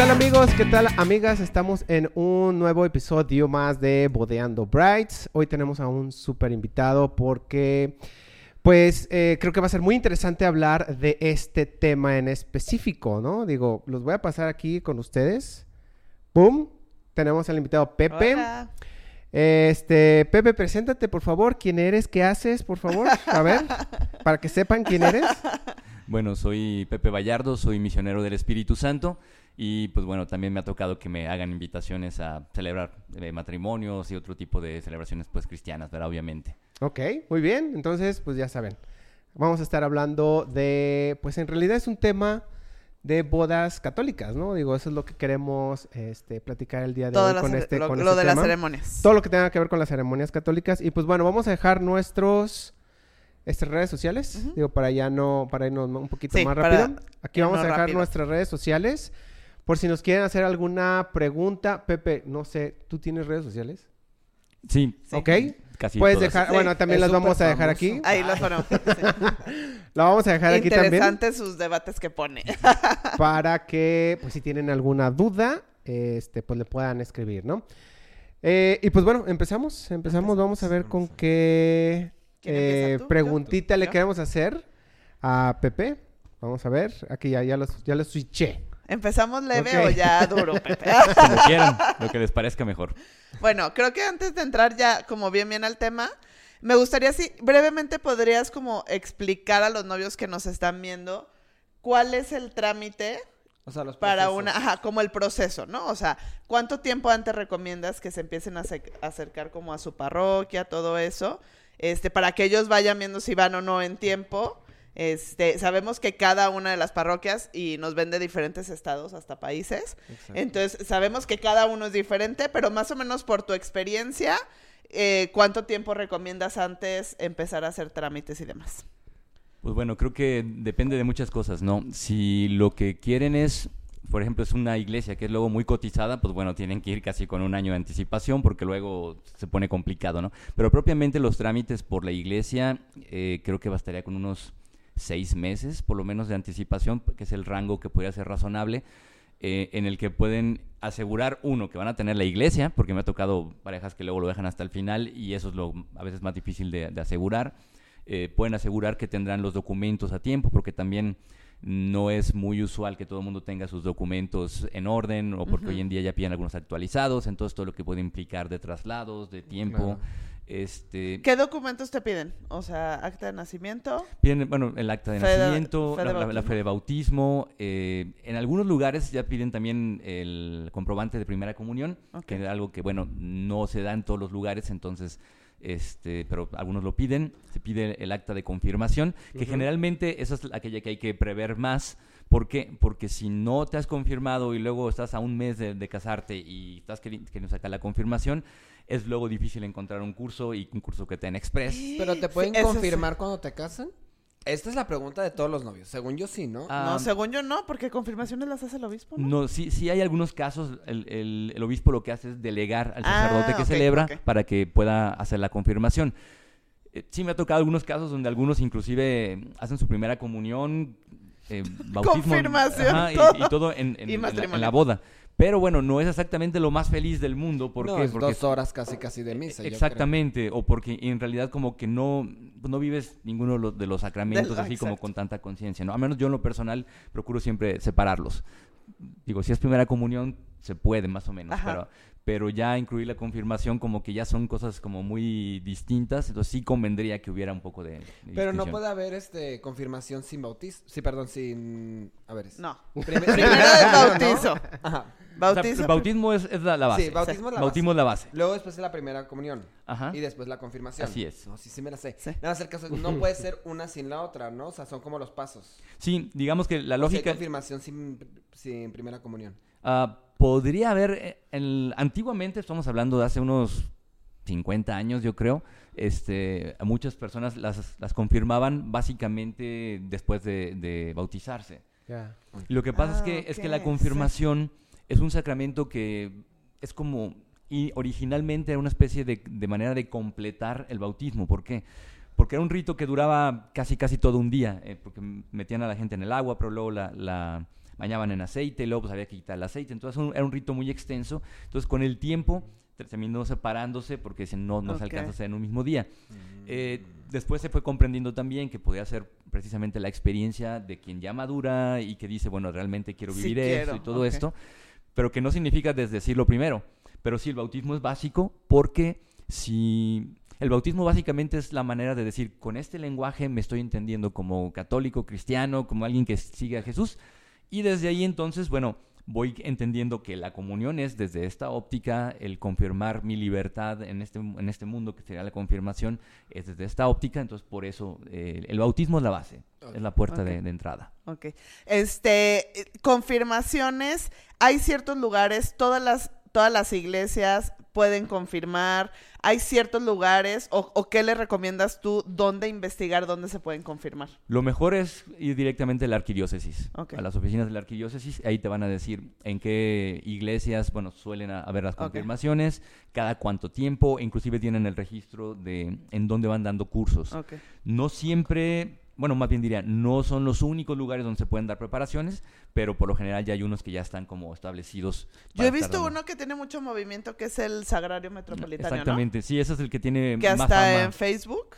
tal amigos? ¿Qué tal amigas? Estamos en un nuevo episodio más de Bodeando Brights. Hoy tenemos a un súper invitado porque pues eh, creo que va a ser muy interesante hablar de este tema en específico, ¿no? Digo, los voy a pasar aquí con ustedes. ¡Pum! Tenemos al invitado Pepe. Hola. Este, Pepe, preséntate, por favor. ¿Quién eres? ¿Qué haces, por favor? A ver, para que sepan quién eres. Bueno, soy Pepe Vallardo, soy misionero del Espíritu Santo y pues bueno, también me ha tocado que me hagan invitaciones a celebrar eh, matrimonios y otro tipo de celebraciones pues cristianas, ¿verdad? Obviamente. Ok, muy bien. Entonces, pues ya saben. Vamos a estar hablando de, pues en realidad es un tema de bodas católicas, ¿no? Digo, eso es lo que queremos este, platicar el día de Todas hoy con este, lo, con lo este de las ceremonias. Todo lo que tenga que ver con las ceremonias católicas. Y pues bueno, vamos a dejar nuestros este, redes sociales. Digo, para ya no, para irnos un poquito Sí, más rápido. Aquí vamos a dejar rápido. nuestras redes sociales. Por si nos quieren hacer alguna pregunta. Pepe, no sé, ¿tú tienes redes sociales? Sí, Sí. ¿Ok? casi Puedes todas. dejar, Sí. bueno, también las vamos a dejar famoso. aquí. Ahí los ponemos. sí. La vamos a dejar aquí también. Interesantes sus debates que pone. para que, pues, si tienen alguna duda, este, pues le puedan escribir, ¿no? Eh, y pues bueno, empezamos, empezamos, vamos a ver con qué ¿Quién eh, tú? preguntita le ¿Yo? queremos hacer a Pepe. Vamos a ver, aquí ya, ya los, ya los switché. ¿Empezamos leve o ya duro, Pepe? Como quieran, lo que les parezca mejor. bueno, creo que antes de entrar ya como bien bien al tema, me gustaría si brevemente podrías como explicar a los novios que nos están viendo cuál es el trámite O sea, los para una, ajá, como el proceso, ¿no? O sea, ¿cuánto tiempo antes recomiendas que se empiecen a ace- acercar como a su parroquia, todo eso? Este, para que ellos vayan viendo si van o no en tiempo. Este, sabemos que cada una de las parroquias y nos ven de diferentes estados hasta países. Exacto. Entonces, sabemos que cada uno es diferente, pero más o menos por tu experiencia, eh, ¿cuánto tiempo recomiendas antes empezar a hacer trámites y demás? Pues bueno, creo que depende de muchas cosas, ¿no? Si lo que quieren es, por ejemplo, es una iglesia que es luego muy cotizada, pues bueno, tienen que ir casi con un año de anticipación porque luego se pone complicado, ¿no? Pero propiamente los trámites por la iglesia, eh, creo que bastaría con unos seis meses, por lo menos de anticipación, que es el rango que podría ser razonable, eh, en el que pueden asegurar, uno, que van a tener la iglesia, porque me ha tocado parejas que luego lo dejan hasta el final y eso es lo a veces más difícil de, de asegurar. Eh, pueden asegurar que tendrán los documentos a tiempo, porque también no es muy usual que todo el mundo tenga sus documentos en orden, o porque hoy en día ya piden algunos actualizados, entonces todo lo que puede implicar de traslados, de tiempo. Claro. Este, ¿Qué documentos te piden? O sea, acta de nacimiento. Piden, bueno, el acta de Fe de- nacimiento, fe de la, fe de bautismo. eh, en algunos lugares ya piden también el comprobante de primera comunión, que es algo que, bueno, no se da en todos los lugares, entonces, este, pero algunos lo piden. Se pide el acta de confirmación, que generalmente esa es aquella que hay que prever más. ¿Por qué? Porque si no te has confirmado y luego estás a un mes de, de casarte y estás queri- queriendo sacar la confirmación, es luego difícil encontrar un curso y un curso que te den express. Pero te pueden Sí, eso sí. confirmar cuando te casan. Esta es la pregunta de todos los novios. Según yo sí, ¿no? Ah, no, según yo no, porque confirmaciones las hace el obispo, ¿no? No, sí, sí hay algunos casos, el, el- el obispo lo que hace es delegar al sacerdote Ah, que ok, celebra para que pueda hacer la confirmación. Eh, sí me ha tocado algunos casos donde algunos inclusive hacen su primera comunión, eh, bautismo. Confirmación, ajá, y, todo. y todo en, en- Y en la, en matrimonio. la boda. Pero bueno, no es exactamente lo más feliz del mundo. ¿Por no, qué? es Porque dos horas casi casi de misa. yo creo. Exactamente, o porque en realidad como que no, no vives ninguno de los, de los sacramentos Del- así como con tanta conciencia, ¿no? A menos yo en lo personal procuro siempre separarlos. Digo, si es primera comunión, se puede más o menos, Ajá. pero, pero ya incluir la confirmación como que ya son cosas como muy distintas, entonces sí convendría que hubiera un poco de... de Pero no puede haber este confirmación sin bautismo. Sí, perdón, sin. A ver. es- No. Primer- Primero ¿no? bautizo. Ajá. O sea, Bautizo. el bautismo es, es la, la base. Sí, bautismo es la Bautismo base. es la base. Luego después de la primera comunión. Ajá. Y después la confirmación. Así es. No, sí, sí me la sé. Sí. Nada más el caso es, no puede ser una sin la otra, ¿no? O sea, son como los pasos. Sí, digamos que la O sea, hay lógica... confirmación sin, sin primera comunión. Ah, podría haber, eh, el- antiguamente, estamos hablando de hace unos 50 años, yo creo, este, a muchas personas las, las confirmaban básicamente después de, de bautizarse. Ya. Y lo que pasa es Ah, que, es que la sí. confirmación es un sacramento que es como, y originalmente era una especie de, de manera de completar el bautismo. ¿Por qué? Porque era un rito que duraba casi, casi todo un día, eh, porque metían a la gente en el agua, pero luego la, la bañaban en aceite, y luego pues había que quitar el aceite. Entonces un- era un rito muy extenso. Entonces con el tiempo terminó separándose porque dicen, no, no se alcanza a hacer en un mismo día. Eh, después se fue comprendiendo también que podía ser precisamente la experiencia de quien ya madura y que dice, bueno, realmente quiero Sí vivir quiero, esto y todo esto, pero que no significa desdecirlo primero. Pero sí, el bautismo es básico porque si... El bautismo básicamente es la manera de decir, con este lenguaje me estoy entendiendo como católico, cristiano, como alguien que sigue a Jesús. Y desde ahí entonces, bueno, voy entendiendo que la comunión es desde esta óptica, el confirmar mi libertad en este, en este mundo, que sería la confirmación, es desde esta óptica, entonces por eso eh, el bautismo es la base, es la puerta de, de entrada. Ok. Este, eh, confirmaciones, hay ciertos lugares, todas las, todas las iglesias pueden confirmar, hay ciertos lugares, o, o qué le recomiendas tú, dónde investigar, dónde se pueden confirmar. Lo mejor es ir directamente a la arquidiócesis, Ok. a las oficinas de la arquidiócesis, ahí te van a decir en qué iglesias, bueno, suelen haber las confirmaciones, cada cuánto tiempo, inclusive tienen el registro de en dónde van dando cursos. No siempre, bueno, más bien diría, no son los únicos lugares donde se pueden dar preparaciones, pero por lo general ya hay unos que ya están como establecidos. Yo he visto uno que tiene mucho movimiento, que es el Sagrario Metropolitano, ¿no? Exactamente, sí, ese es el que tiene Que más hasta fama. en Facebook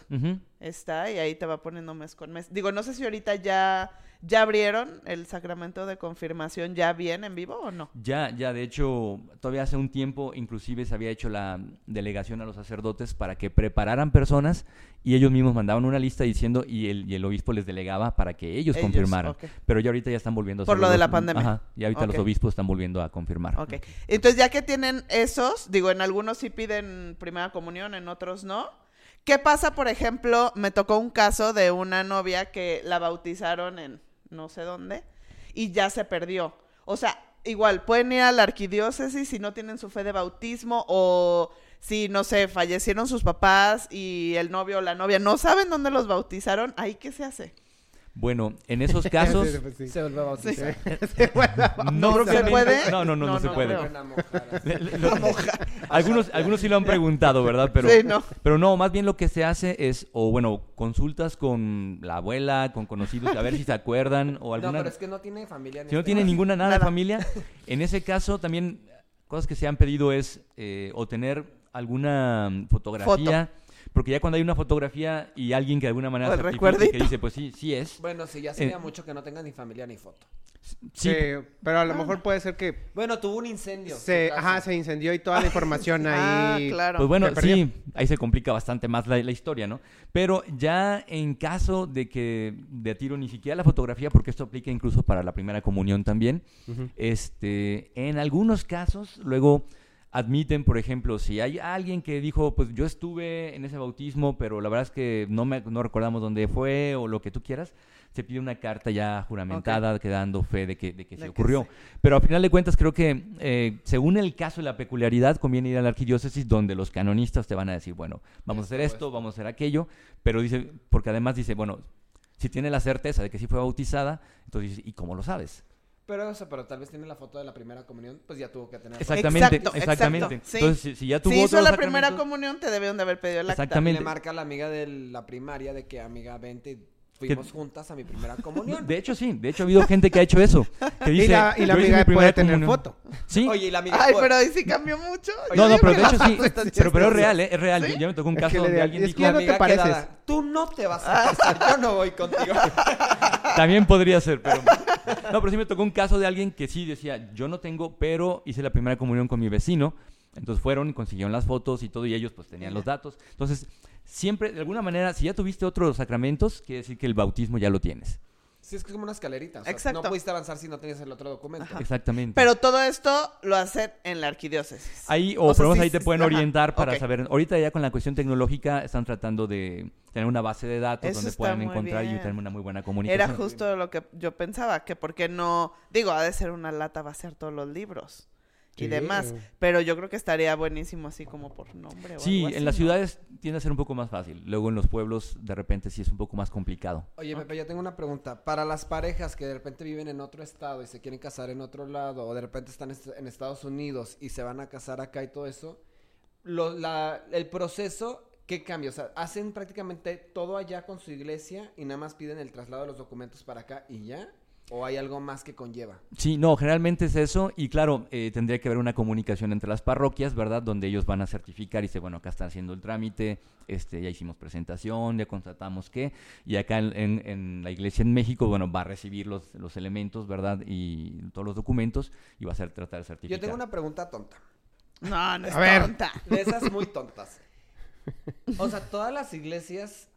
está y ahí te va poniendo mes con mes. Digo, no sé si ahorita ya, ya abrieron el sacramento de confirmación ya bien en vivo o no. Ya, ya, de hecho, todavía hace un tiempo, inclusive se había hecho la delegación a los sacerdotes para que prepararan personas y ellos mismos mandaban una lista diciendo y el, y el obispo les delegaba para que ellos, Ellos, confirmaran. Pero ya ahorita ya están volviendo a Por lo de la pandemia. Ajá, y ahorita los obispos están volviendo a confirmar. Ok. Entonces, ya que tienen esos, digo, en algunos sí piden primera comunión, en otros no. ¿Qué pasa, por ejemplo? Me tocó un caso de una novia que la bautizaron en no sé dónde y ya se perdió. O sea, igual, pueden ir a la arquidiócesis si no tienen su fe de bautismo o si, no sé, fallecieron sus papás y el novio o la novia no saben dónde los bautizaron, ¿ahí qué se hace? Bueno, en esos casos... Sí. Se vuelve a bautizar. no, ¿Se puede? No, no, no, no, No, se no puede. algunos, algunos sí lo han preguntado, ¿verdad? Pero, Sí, no. pero no, más bien lo que se hace es, o bueno, consultas con la abuela, con conocidos, a ver si se acuerdan, o No, alguna... pero es que no tiene familia. ni Si no este tiene ninguna nada, de Nada. familia, en ese caso también cosas que se han pedido es eh, o tener alguna fotografía, porque ya cuando hay una fotografía y alguien que de alguna manera recuerdito. que dice, pues sí, sí es. Bueno, sí, ya sería Eh, mucho que no tenga ni familia ni foto. Sí, Sí, pero a lo mejor puede ser que Bueno, tuvo un incendio. se, ajá, se incendió y toda la información Ah, ahí. claro. Pues bueno, Se sí, ahí se complica bastante más la, la historia, ¿no? Pero ya en caso de que de tiro ni siquiera la fotografía, porque esto aplica incluso para la primera comunión también, este, en algunos casos luego admiten, por ejemplo, si hay alguien que dijo, pues yo estuve en ese bautismo, pero la verdad es que no, me, no recordamos dónde fue o lo que tú quieras, se pide una carta ya juramentada que dando fe de que, de que De se que ocurrió. sí. Pero a final de cuentas creo que eh, según el caso y la peculiaridad conviene ir a la arquidiócesis donde los canonistas te van a decir, bueno, vamos a hacer Esto, vamos a hacer aquello, pero dice, porque además dice, bueno, si tiene la certeza de que sí fue bautizada, entonces ¿y cómo lo sabes? Pero, o sea, pero tal vez tiene la foto de la primera comunión, pues ya tuvo que tener. Exactamente, Exacto, exactamente. exacto, sí. Entonces, si, si ya tuvo Si hizo la primera comunión, te debieron de haber pedido el acta. Exactamente. Le marca a la amiga de la primaria de que, amiga, vente, fuimos juntas a mi primera comunión. De hecho, sí. De hecho, ha habido gente que ha hecho eso. Que dice, y la, y la "Yo amiga puede tener comunión". foto. Sí. Oye, y la amiga... Ay, pero ahí sí cambió mucho. Oye, no, no, Yo pero de que hecho sí. Pero, pero es real, ¿eh? Es real. Ya me tocó un Es caso que le donde alguien "Es que dijo... ya no amiga te pareces". quedada, Tú no te vas a casar, yo no voy contigo. También podría ser, pero... No, pero sí me tocó un caso de alguien que sí decía, yo no tengo, pero hice la primera comunión con mi vecino. Entonces fueron y consiguieron las fotos y todo, y ellos pues tenían los datos. Entonces, siempre, de alguna manera, si ya tuviste otros sacramentos, quiere decir que el bautismo ya lo tienes. Sí, es que es como una escalerita. O sea, Exacto. No pudiste avanzar si no tenías el otro documento. Exactamente. Pero todo esto lo hacen en la arquidiócesis. Ahí, o, O sea, por lo menos sí, ahí te sí, pueden ajá, orientar para saber. Ahorita ya con la cuestión tecnológica están tratando de tener una base de datos Eso donde puedan encontrar y tener una muy buena comunicación. Era justo lo que yo pensaba, que por qué no, digo, ha de ser una lata vaciar todos los libros y demás, pero yo creo que estaría buenísimo así como por nombre o Sí, algo así, en las ¿no? ciudades tiende a ser un poco más fácil. Luego en los pueblos de repente sí es un poco más complicado. Oye, Pepe, yo tengo una pregunta. Para las parejas que de repente viven en otro estado y se quieren casar en otro lado, o de repente están est- en Estados Unidos y se van a casar acá y todo eso, lo- la- el proceso, ¿qué cambia? O sea, hacen prácticamente todo allá con su iglesia y nada más piden el traslado de los documentos para acá y ya. ¿O hay algo más que conlleva? Sí, no, generalmente es eso y claro, eh, tendría que haber una comunicación entre las parroquias, ¿verdad? Donde ellos van a certificar y dice, bueno, acá están haciendo el trámite, este, ya hicimos presentación, ya constatamos que, y acá en, en- en la iglesia en México, bueno, va a recibir los, los elementos, ¿verdad? Y todos los documentos y va a ser tratar de certificar. Yo tengo una pregunta tonta. No, no es A ver. tonta. De esas muy tontas. O sea, todas las iglesias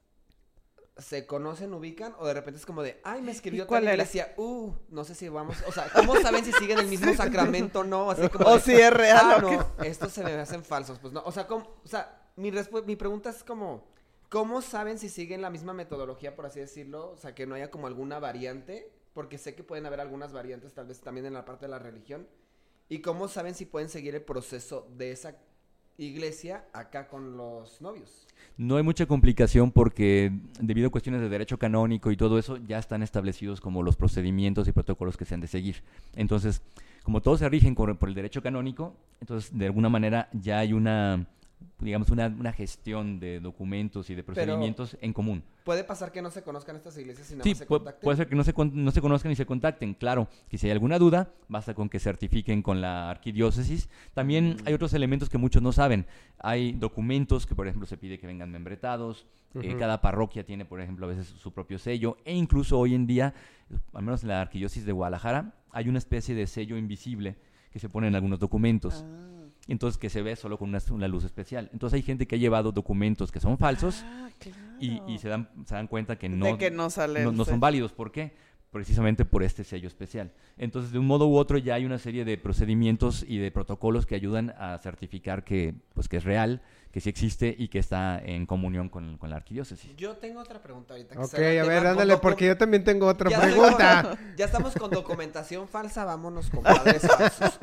se conocen, ubican, o de repente es como de, ay, me escribió ¿Y cuál tal iglesia, uh, no sé si vamos, o sea, ¿cómo saben si siguen el mismo sacramento o no? Así como O de, si es real ah, o no, estos se me hacen falsos, pues no, o sea, ¿cómo? o sea, mi, mi pregunta es como, ¿cómo saben si siguen la misma metodología, por así decirlo? O sea, que no haya como alguna variante, porque sé que pueden haber algunas variantes, tal vez también en la parte de la religión, ¿y cómo saben si pueden seguir el proceso de esa iglesia acá con los novios? No hay mucha complicación porque debido a cuestiones de derecho canónico y todo eso ya están establecidos como los procedimientos y protocolos que se han de seguir. Entonces, como todos se rigen por, el derecho canónico, entonces de alguna manera ya hay una, digamos, una, una gestión de documentos y de procedimientos en común. ¿Puede pasar que no se conozcan estas iglesias y nada Sí, más se pu- contacten? puede ser que no se, con- no se conozcan y se contacten, claro, que si hay alguna duda, basta con que certifiquen con la arquidiócesis. También hay otros elementos que muchos no saben. Hay documentos que, por ejemplo, se pide que vengan membretados. eh, cada parroquia tiene, por ejemplo, a veces su propio sello. E incluso hoy en día, al menos en la arquidiócesis de Guadalajara, hay una especie de sello invisible que se pone en algunos documentos. Ah. Entonces, que se ve solo con una, una luz especial. Entonces, hay gente que ha llevado documentos que son falsos Ah, claro. y, y se, dan, se dan cuenta que no, que no sale no, el no son válidos. ¿Por qué? Precisamente por este sello especial. Entonces, de un modo u otro, ya hay una serie de procedimientos y de protocolos que ayudan a certificar que, pues, que es real, que sí existe y que está en comunión con, con la arquidiócesis. Yo tengo otra pregunta ahorita. que Ok, a ver, ándale, porque yo también tengo otra Ya pregunta. ya estamos con documentación falsa, vámonos con padres falsos.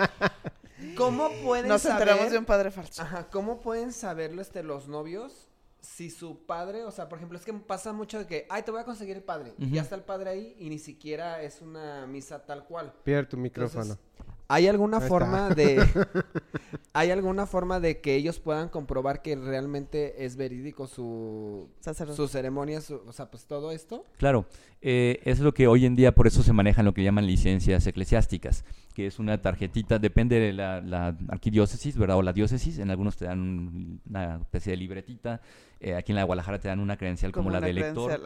¿Cómo pueden Nos saber... enteramos de un padre falso. Ajá, ¿cómo pueden saberlo este, los novios si su padre, o sea, por ejemplo, es que pasa mucho de que, ay, te voy a conseguir el padre, y Ujú. ya está el padre ahí y ni siquiera es una misa tal cual. Pierde tu Entonces, micrófono. ¿Hay alguna Ahí forma está. de hay alguna forma de que ellos puedan comprobar que realmente es verídico su Sacerdote. su ceremonia, su- o sea, pues todo esto? Claro, eh, es lo que hoy en día por eso se manejan lo que llaman licencias eclesiásticas, que es una tarjetita, depende de la, la arquidiócesis, ¿verdad? O la diócesis, en algunos te dan un- una especie de libretita, eh, aquí en la de Guadalajara te dan una credencial como, la de lector.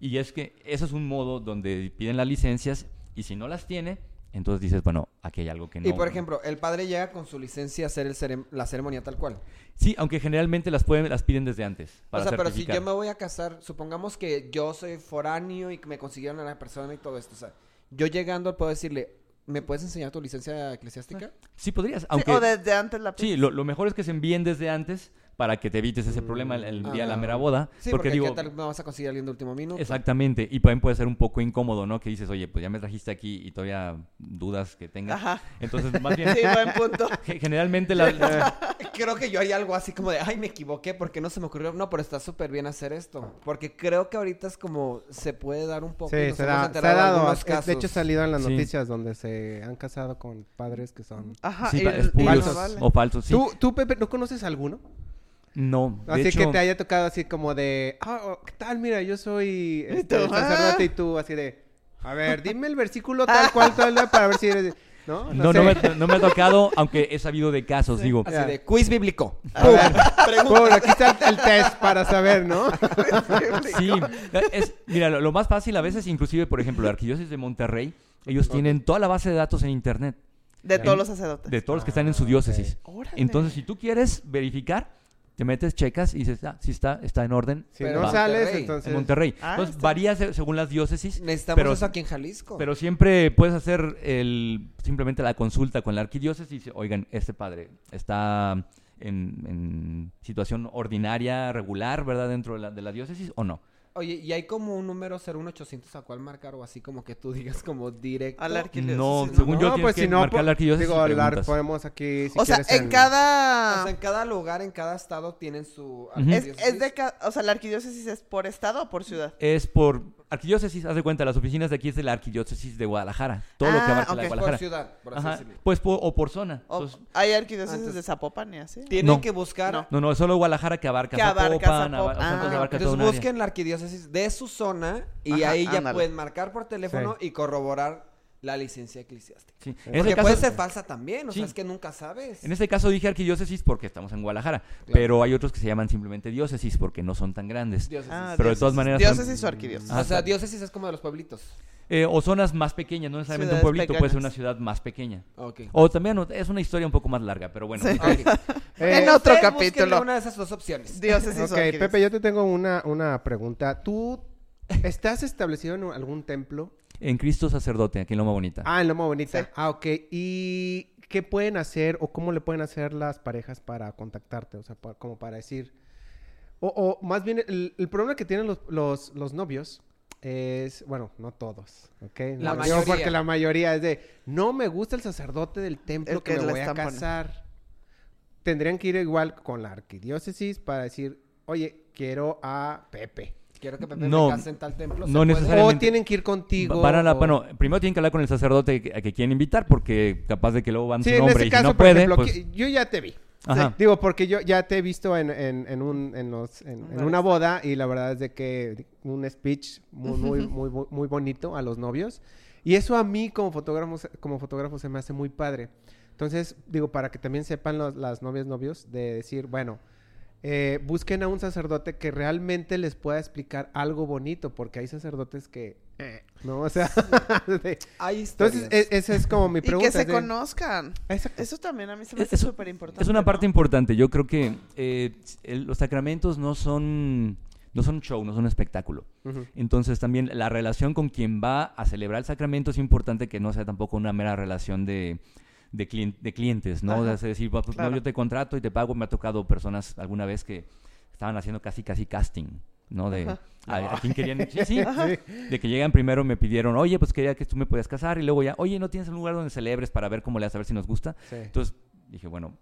Y es que eso es un modo donde piden las licencias y si no las tiene, entonces dices, bueno, aquí hay algo que no. y por ejemplo, el padre llega con su licencia a hacer el cerem- la ceremonia tal cual. Sí, aunque generalmente las pueden, las piden desde antes. Para o sea, pero si yo me voy a casar, supongamos que yo soy foráneo y que me consiguieron a la persona y todo esto, o sea, yo llegando puedo decirle, ¿me puedes enseñar tu licencia eclesiástica? Sí podrías, Sí, aunque o desde antes la sí, lo, lo mejor es que se envíen desde antes para que te evites ese problema el, el día de la Ah. mera boda, Sí, porque, porque, digo ¿qué tal no vas a conseguir alguien de último minuto? Exactamente, y también puede ser un poco incómodo, ¿no? Que dices, oye, pues ya me trajiste aquí y todavía dudas que tengas. Ajá. Entonces, más bien, Sí, buen punto. ge- generalmente la, la- Creo que yo haría algo así como de, ay, me equivoqué, porque no se me ocurrió? No, pero está súper bien hacer esto. Porque creo que ahorita es como, se puede dar un poco. Sí, se, da, se ha dado. es- De hecho, ha casos. salido en las Sí. noticias donde se han casado con padres que son. Ajá. sí, no vale. o falsos, sí. ¿Tú, tú, Pepe, no conoces alguno? No, de Así hecho, que te haya tocado así como de, ah, oh, ¿qué tal? Mira, yo soy este, sacerdote ah. y tú así de, a ver, dime el versículo tal cual, tal, para ver si eres... ¿No? no, sé. no, me, no me ha tocado, aunque he sabido de casos, digo. Así de, quiz bíblico. A ver, pum, aquí está el, el test para saber, ¿no? Sí, es, mira, lo, lo más fácil a veces, inclusive, por ejemplo, la Arquidiócesis de Monterrey, ellos tienen toda la base de datos en Internet, De todos los sacerdotes. de todos los que están en su diócesis. Órale. Entonces, si tú quieres verificar, te metes, checas y dices, ah, sí está, está en orden. Si Pero no sales, Monterrey, entonces... En Monterrey. Ah, Entonces, está varía se- según las diócesis. Necesitamos pero, eso aquí en Jalisco. pero siempre puedes hacer el simplemente la consulta con la arquidiócesis y dice, oigan, este padre está en, en situación ordinaria, regular, ¿verdad? Dentro de la, de la diócesis o no. Oye, ¿y hay como un número 01800 a cuál marcar o así como que tú digas como directo? A la arquidiócesis, No, ¿no? según yo, No, tienes pues que si no, marcar la arquidiócesis digo, preguntas. podemos aquí, si o sea, en cada... O sea, en cada lugar, en cada estado tienen su es, es de ca- O sea, la arquidiócesis es por estado o por ciudad. Es por arquidiócesis, haz de cuenta, las oficinas de aquí es de la arquidiócesis de Guadalajara. Todo lo que Ah, abarca la Es por Guadalajara. ciudad, por así Ajá, decirlo. pues po- o por zona. O- Entonces, hay arquidiócesis Antes- de Zapopan y así. Tienen No. que buscar... No. no, no, es solo Guadalajara que abarca Que abarca Zapopan, Zapopan. aba- o sea, Ah, entonces abarca Entonces todo un área. busquen la arquidiócesis de su zona y Ajá, ahí ya ándale. pueden marcar por teléfono y corroborar la licencia eclesiástica. Sí. En Porque este caso, puede ser falsa también, o Sí. sea, es que nunca sabes. en este caso dije arquidiócesis porque estamos en Guadalajara, Claro. pero hay otros que se llaman simplemente diócesis porque no son tan grandes. Diócesis. Ah, Pero de todas diócesis. maneras- Diócesis o arquidiócesis. Ah, o sea, diócesis es como de los pueblitos. Eh, o zonas más pequeñas, no necesariamente un pueblito, puede ser una ciudad más pequeña. Ok. O también es una historia un poco más larga, pero bueno. Sí. Eh, En otro capítulo. una de esas dos opciones. Diócesis o Ok. Pepe, yo te tengo una, una pregunta. ¿Tú estás establecido en algún templo? En Cristo sacerdote, aquí en Loma Bonita. Ah, en Loma Bonita. Sí. Ah, ok. ¿Y qué pueden hacer o cómo le pueden hacer las parejas para contactarte? O sea, como para decir... O, o más bien, el, el problema que tienen los, los, los novios es... Bueno, no todos, ¿ok? La No, mayoría. Porque la mayoría es de... No me gusta el sacerdote del templo El que, que me voy a poniendo. casar. Tendrían que ir igual con la arquidiócesis para decir... Oye, quiero a Pepe. Quiero que Pepe No, me case en tal templo. ¿se no puede? necesariamente. O tienen que ir contigo. Van a la- o- Bueno, primero tienen que hablar con el sacerdote que, a que quieren invitar, porque capaz de que luego van Sí, su en nombre este y si no por puede, ejemplo, pues... yo ya te vi. Ajá. Digo, porque yo ya te he visto en, en, en un, en, los, en, en una boda y la verdad es de que un speech muy, muy, muy, bonito a los novios. Y eso a mí como fotógrafo, se- como fotógrafo se me hace muy padre. Entonces, digo, para que también sepan los- las novias, novios, de decir, bueno, eh, busquen a un sacerdote que realmente les pueda explicar algo bonito, porque hay sacerdotes que, eh, ¿no? O sea, de- Hay entonces, e- esa es como mi Y pregunta. que se de- conozcan. Eso también a mí se me Es- hace súper importante. Es una parte ¿no? importante. Yo creo que eh, el- los sacramentos no son, no son show, no son espectáculo. Entonces también la relación con quien va a celebrar el sacramento es importante que no sea tampoco una mera relación de, de, clien- de clientes, ¿no? Ajá, Es decir, pues, no, yo te contrato y te pago. Me ha tocado personas alguna vez que estaban haciendo casi, casi casting, ¿no? De a, a quién querían... Sí, sí. De que llegan primero me pidieron, oye, pues quería que tú me podías casar y luego ya, oye, ¿no tienes un lugar donde celebres para ver cómo le haces, a ver si nos gusta? Sí. Entonces dije, bueno,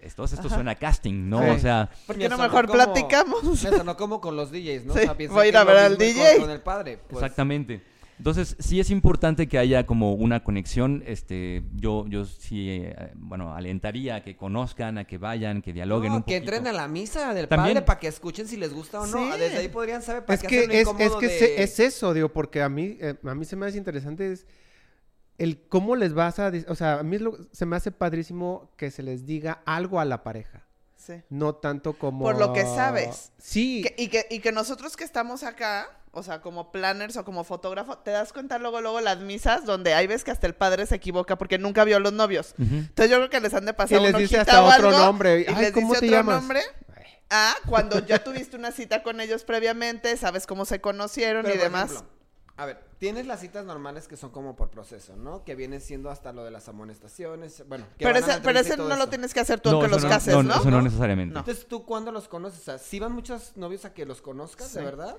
esto, esto Ajá. suena a casting, ¿no? Sí. O sea, ¿Por qué no mejor como- platicamos? Me sonó como con los DJs, ¿no? Sí, O sea, piensan voy a ir a ver al con- DJ. Con el padre. pues. exactamente. Entonces, sí es importante que haya como una conexión. Este, yo, yo sí, eh, bueno, alentaría a que conozcan, a que vayan, que dialoguen No, un que poquito. entren a la misa del También- padre para que escuchen si les gusta o no. Sí. Desde ahí podrían saber para Es qué que, hacerlo es, es incómodo que de- se- es eso, digo, porque a mí, eh, a mí se me hace interesante es el cómo les vas a... dis- O sea, a mí es lo- se me hace padrísimo que se les diga algo a la pareja. Sí. No tanto como... Por lo que sabes. Sí. Que- y, que, y que nosotros que estamos acá, o sea, como planners o como fotógrafo, te das cuenta luego, luego las misas donde hay veces que hasta el padre se equivoca porque nunca vio a los novios. Entonces yo creo que les han de pasar Y les dice hasta o otro algo, nombre. Y Ay, les ¿cómo dice te otro llamas? nombre. Ah, cuando ya tuviste una cita con ellos previamente, sabes cómo se conocieron Pero, y por demás. ejemplo, a ver, tienes las citas normales que son como por proceso, ¿no? Que vienen siendo hasta lo de las amonestaciones. Bueno, que pero van a la ese, pero entrevista y ese todo no lo tienes que hacer tú No, aunque los no- cases, no, ¿no? Eso no necesariamente. No. Entonces, ¿tú cuándo los conoces? O sea, ¿sí van muchos novios a que los conozcas, de verdad?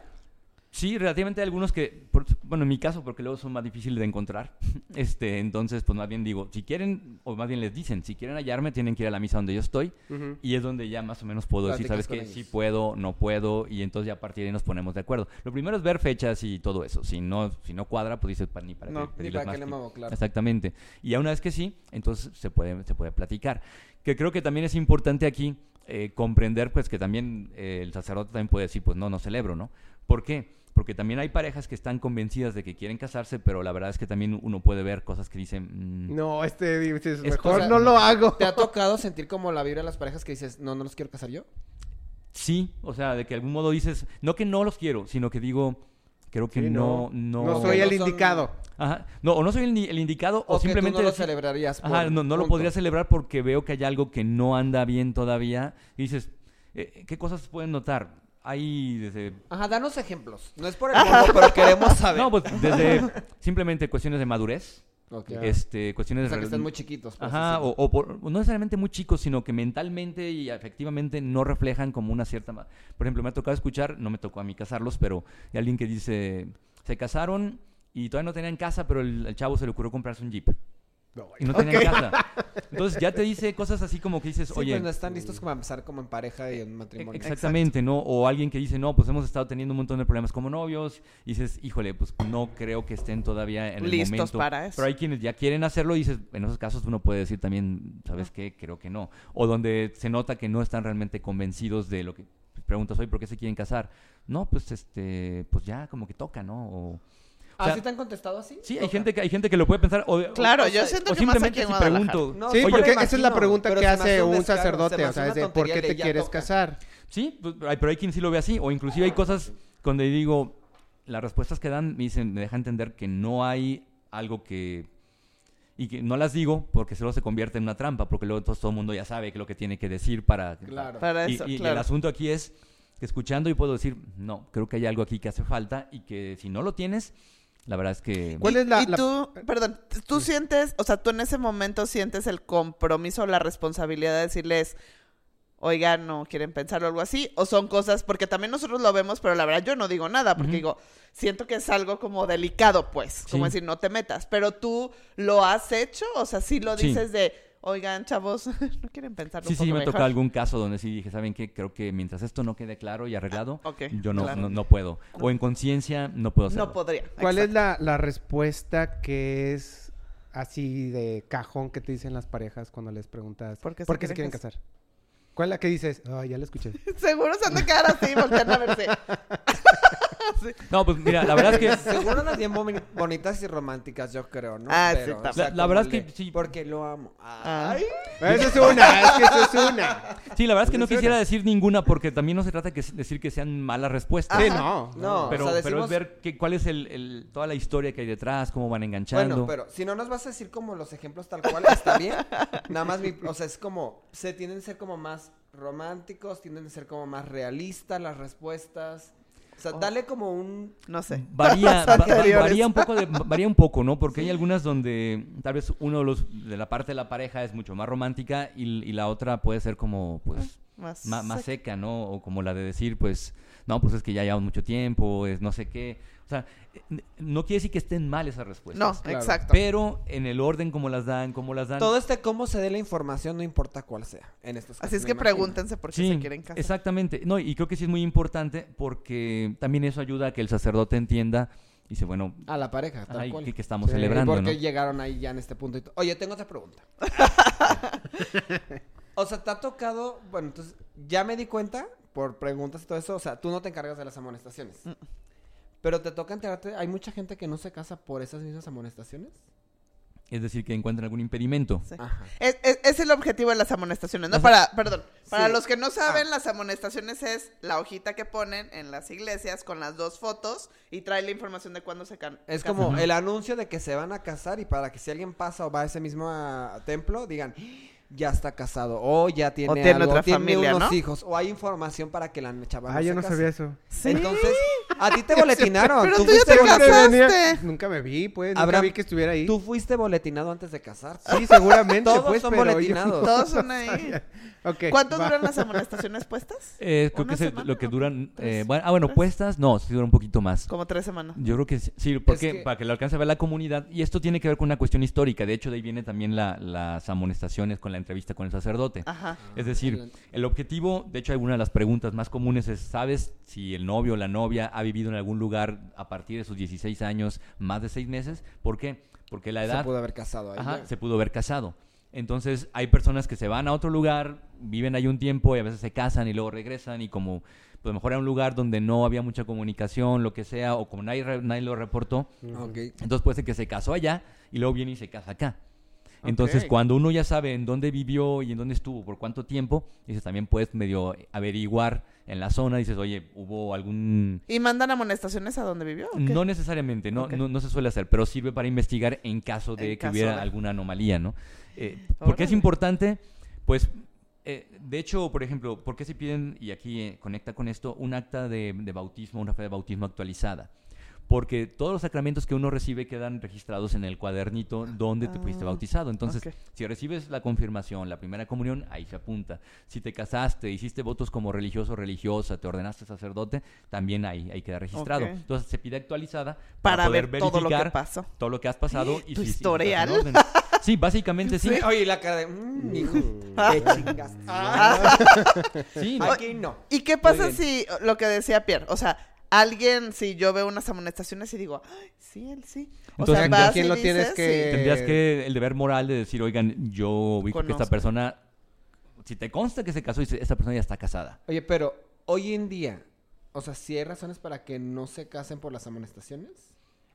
Sí, relativamente hay algunos que, por- bueno, en mi caso, porque luego son más difíciles de encontrar. Este, entonces, pues más bien digo, si quieren, o más bien les dicen, si quieren hallarme, tienen que ir a la misa donde yo estoy. Ujú. Y es donde ya más o menos puedo decir, ¿sabes qué? ellos. Sí puedo, no puedo, y entonces ya a partir de ahí nos ponemos de acuerdo. Lo primero es ver fechas y todo eso. Si no, si no cuadra, pues dices, "Pa- ni para No, qué Ni para más qué le tiempo". muevo, claro. Exactamente. Y a una vez que sí, entonces se puede, se puede platicar. Que creo que también es importante aquí eh, comprender, pues, que también eh, el sacerdote también puede decir, pues, no, no celebro, ¿no? ¿Por qué? Porque también hay parejas que están convencidas de que quieren casarse, pero la verdad es que también uno puede ver cosas que dicen, mm, No, este dices, Es mejor cosa- no lo hago. ¿Te ha tocado sentir como la vibra de las parejas que dices, no, no los quiero casar yo? sí, o sea, de que de algún modo dices, no que no los quiero, sino que digo, creo que Sí, no, no, No soy el no son- indicado. Ajá. No, o no soy el, el indicado, o, O, que simplemente tú no lo celebrarías. Ajá, por no, no lo podría celebrar porque veo que hay algo que no anda bien todavía. Y dices, eh, ¿qué cosas pueden notar? Hay desde... Ajá, danos ejemplos. No es por el morbo, pero queremos saber. No, pues desde simplemente cuestiones de madurez, Ok. Ya. este, cuestiones O sea, de... que están muy chiquitos. pues, Ajá, o, o por- no necesariamente muy chicos, sino que mentalmente y efectivamente no reflejan como una cierta... Por ejemplo, me ha tocado escuchar, no me tocó a mí casarlos, pero hay alguien que dice, se casaron y todavía no tenían casa, pero el, el chavo se le ocurrió comprarse un jeep. Y no tenían casa. Entonces ya te dice cosas así como que dices, Sí, oye... pues no están listos como a empezar como en pareja y en matrimonio. Exactamente, ¿no? O alguien que dice, no, pues hemos estado teniendo un montón de problemas como novios. Y dices, híjole, pues no creo que estén todavía en el Listos momento. para eso. Pero hay quienes ya quieren hacerlo y dices, en esos casos uno puede decir también, ¿sabes qué? Creo que no. O donde se nota que no están realmente convencidos de lo que preguntas hoy, ¿por qué se quieren casar? No, pues este, pues ya como que toca, ¿no? O, O sea, ¿Así te han contestado así? Sí, hay gente que hay gente que lo puede pensar. O, Claro, o yo siento o que más simplemente aquí en si pregunto. No, Sí, Oye, porque esa es la pregunta que hace un se sacerdote, o sea, es de ¿por qué te quieres toca. casar? Sí, pues, hay- pero hay quien sí lo ve así. O inclusive hay cosas donde digo, las respuestas que dan me dicen, me deja entender que no hay algo que... Y que no las digo porque solo se convierte en una trampa, porque luego todo el mundo ya sabe qué es lo que tiene que decir para... Claro. Para Y, eso, y- y el asunto aquí es que escuchando yo puedo decir, no, creo que hay algo aquí que hace falta y que si no lo tienes, la verdad es que... ¿Cuál Y- es la- Y la- tú, perdón, tú sientes, o sea, tú en ese momento sientes el compromiso o la responsabilidad de decirles, oigan, no quieren pensar o algo así, o son cosas, porque también nosotros lo vemos, pero la verdad yo no digo nada, porque digo, siento que es algo como delicado, pues, como decir, no te metas, pero tú lo has hecho, o sea, sí lo Sí. dices de, oigan, chavos, no quieren pensar Sí, sí, me ha tocado algún caso donde sí dije, ¿saben qué? Creo que mientras esto no quede claro y arreglado, ok, yo no, claro. no, no puedo. O en conciencia no puedo hacerlo. No podría. ¿Cuál es la, la respuesta que es así de cajón que te dicen las parejas cuando les preguntas ¿Por qué se se quieren quieren casar? ¿Cuál es la que dices? Ay, ya la escuché. Seguro se han de quedar así, volteando a verse. No, pues mira, la verdad es que... Seguro unas bien boni- bonitas y románticas, yo creo, ¿no? Ah, sí, Pero. La- verdad es que sí. Porque lo amo. Ah. Ay. Eso es una, es que eso es una. Sí, la verdad es que no quisiera decir ninguna porque también no se trata de decir que sean malas respuestas. Sí, no. No, Pero, o sea, pero es ver que, cuál es el, el- toda la historia que hay detrás, cómo van enganchando. Bueno, pero si no nos vas a decir como los ejemplos tal cual, está bien. Nada más, mi- o sea, es como, se tienden a ser como más románticos, tienden a ser como más realistas las respuestas. O sea, Oh. dale como un... No sé. Varía, va- va- varía un poco, de- varía un poco, ¿no? Porque hay algunas donde tal vez uno de, los, de la parte de la pareja es mucho más romántica y, y la otra puede ser como, pues, Más, ma- más, seca. seca, ¿no? O como la de decir, pues, no, pues es que ya llevamos mucho tiempo, es no sé qué. O sea, no quiere decir que estén mal esas respuestas. No, Claro. exacto. Pero en el orden como las dan, como las dan. Todo este cómo se dé la información, no importa cuál sea, en estos casos. Así es que imagino. pregúntense por qué Sí, se quieren casar. exactamente. No, y creo que sí es muy importante porque también eso ayuda a que el sacerdote entienda y dice, bueno, A la pareja, tal ay, cual. que, que estamos Sí, celebrando, ¿Por ¿no? qué llegaron ahí ya en este punto? y Oye, tengo otra pregunta. o sea, te ha tocado, bueno, entonces, ya me di cuenta por preguntas y todo eso, o sea, tú no te encargas de las amonestaciones. Pero te toca enterarte, hay mucha gente que no se casa por esas mismas amonestaciones. Es decir, que encuentran algún impedimento. Sí. Ajá. Es, es- es el objetivo de las amonestaciones, ¿no? O sea- Para, perdón, para Sí. los que no saben, Ah. las amonestaciones es la hojita que ponen en las iglesias con las dos fotos y trae la información de cuándo se can Es casan. como el anuncio de que se van a casar y para que si alguien pasa o va a ese mismo ah, templo, digan, ya está casado o ya tiene, tiene algo, otra tiene familia, unos ¿no? hijos o hay información para que la chava Ah, se yo no case. sabía eso. Sí. Entonces, a ti te boletinaron. Pero tú, tú ya fuiste te casaste. Nunca me vi, pues. Nunca Abraham, vi que estuviera ahí. tú fuiste boletinado antes de casarte. Sí, seguramente, Todos pues, son pero boletinados. Todos son ahí. ¿Cuánto va. duran las amonestaciones puestas? Eh, creo ¿Una que es lo que duran... eh, bueno, ah, bueno, ¿Tres? puestas, no, sí dura un poquito más. Como tres semanas. Yo creo que sí, sí, porque que- para que lo alcance a ver la comunidad. Y esto tiene que ver con una cuestión histórica. De hecho, de ahí viene también la- las amonestaciones con la entrevista con el sacerdote. Ajá. Es decir, el objetivo, de hecho, alguna de las preguntas más comunes es, ¿sabes si el novio o la novia ha vivido en algún lugar a partir de sus 16 años más de seis meses? ¿Por qué? Porque la Se edad pudo haber casado ahí. ajá, se pudo haber casado. Entonces, hay personas que se van a otro lugar, viven ahí un tiempo y a veces se casan y luego regresan y como pues mejor era un lugar donde no había mucha comunicación, lo que sea, o como nadie, nadie lo reportó, entonces puede ser que se casó allá y luego viene y se casa acá. Entonces, cuando uno ya sabe en dónde vivió y en dónde estuvo, por cuánto tiempo, dices, también puedes medio averiguar en la zona, dices, oye, hubo algún... ¿Y mandan amonestaciones a donde vivió? No necesariamente, no, no, no se suele hacer, pero sirve para investigar en caso de En que caso hubiera de. alguna anomalía, ¿no? Eh, porque es Órale. importante, pues, eh, de hecho, por ejemplo, ¿por qué se piden, y aquí eh, conecta con esto, un acta de, de bautismo, una fe de bautismo actualizada? Porque todos los sacramentos que uno recibe quedan registrados en el cuadernito donde te fuiste Ah, bautizado. Entonces, si recibes la confirmación, la primera comunión, ahí se apunta. Si te casaste, hiciste votos como religioso o religiosa, te ordenaste sacerdote, también ahí, ahí queda registrado. Entonces se pide actualizada para, Para poder ver todo lo que verificar pasó. todo lo que has pasado y Tu si- historial. Sí, básicamente sí. Sí, Oye, la cara de, mm, hijo, Ah. qué chingas. Sí, Aquí no. ¿Y qué pasa si, lo que decía Pierre, o sea, alguien, si yo veo unas amonestaciones y digo, ay, sí, él sí. O Entonces, sea, ¿a vas quién y lo tienes dices, que- sí. Tendrías que el deber moral de decir, oigan, yo ubico que esta Conozco. persona, si te consta que se casó y se- esta persona ya está casada. Oye, pero hoy en día, o sea, si hay razones para que no se casen por las amonestaciones.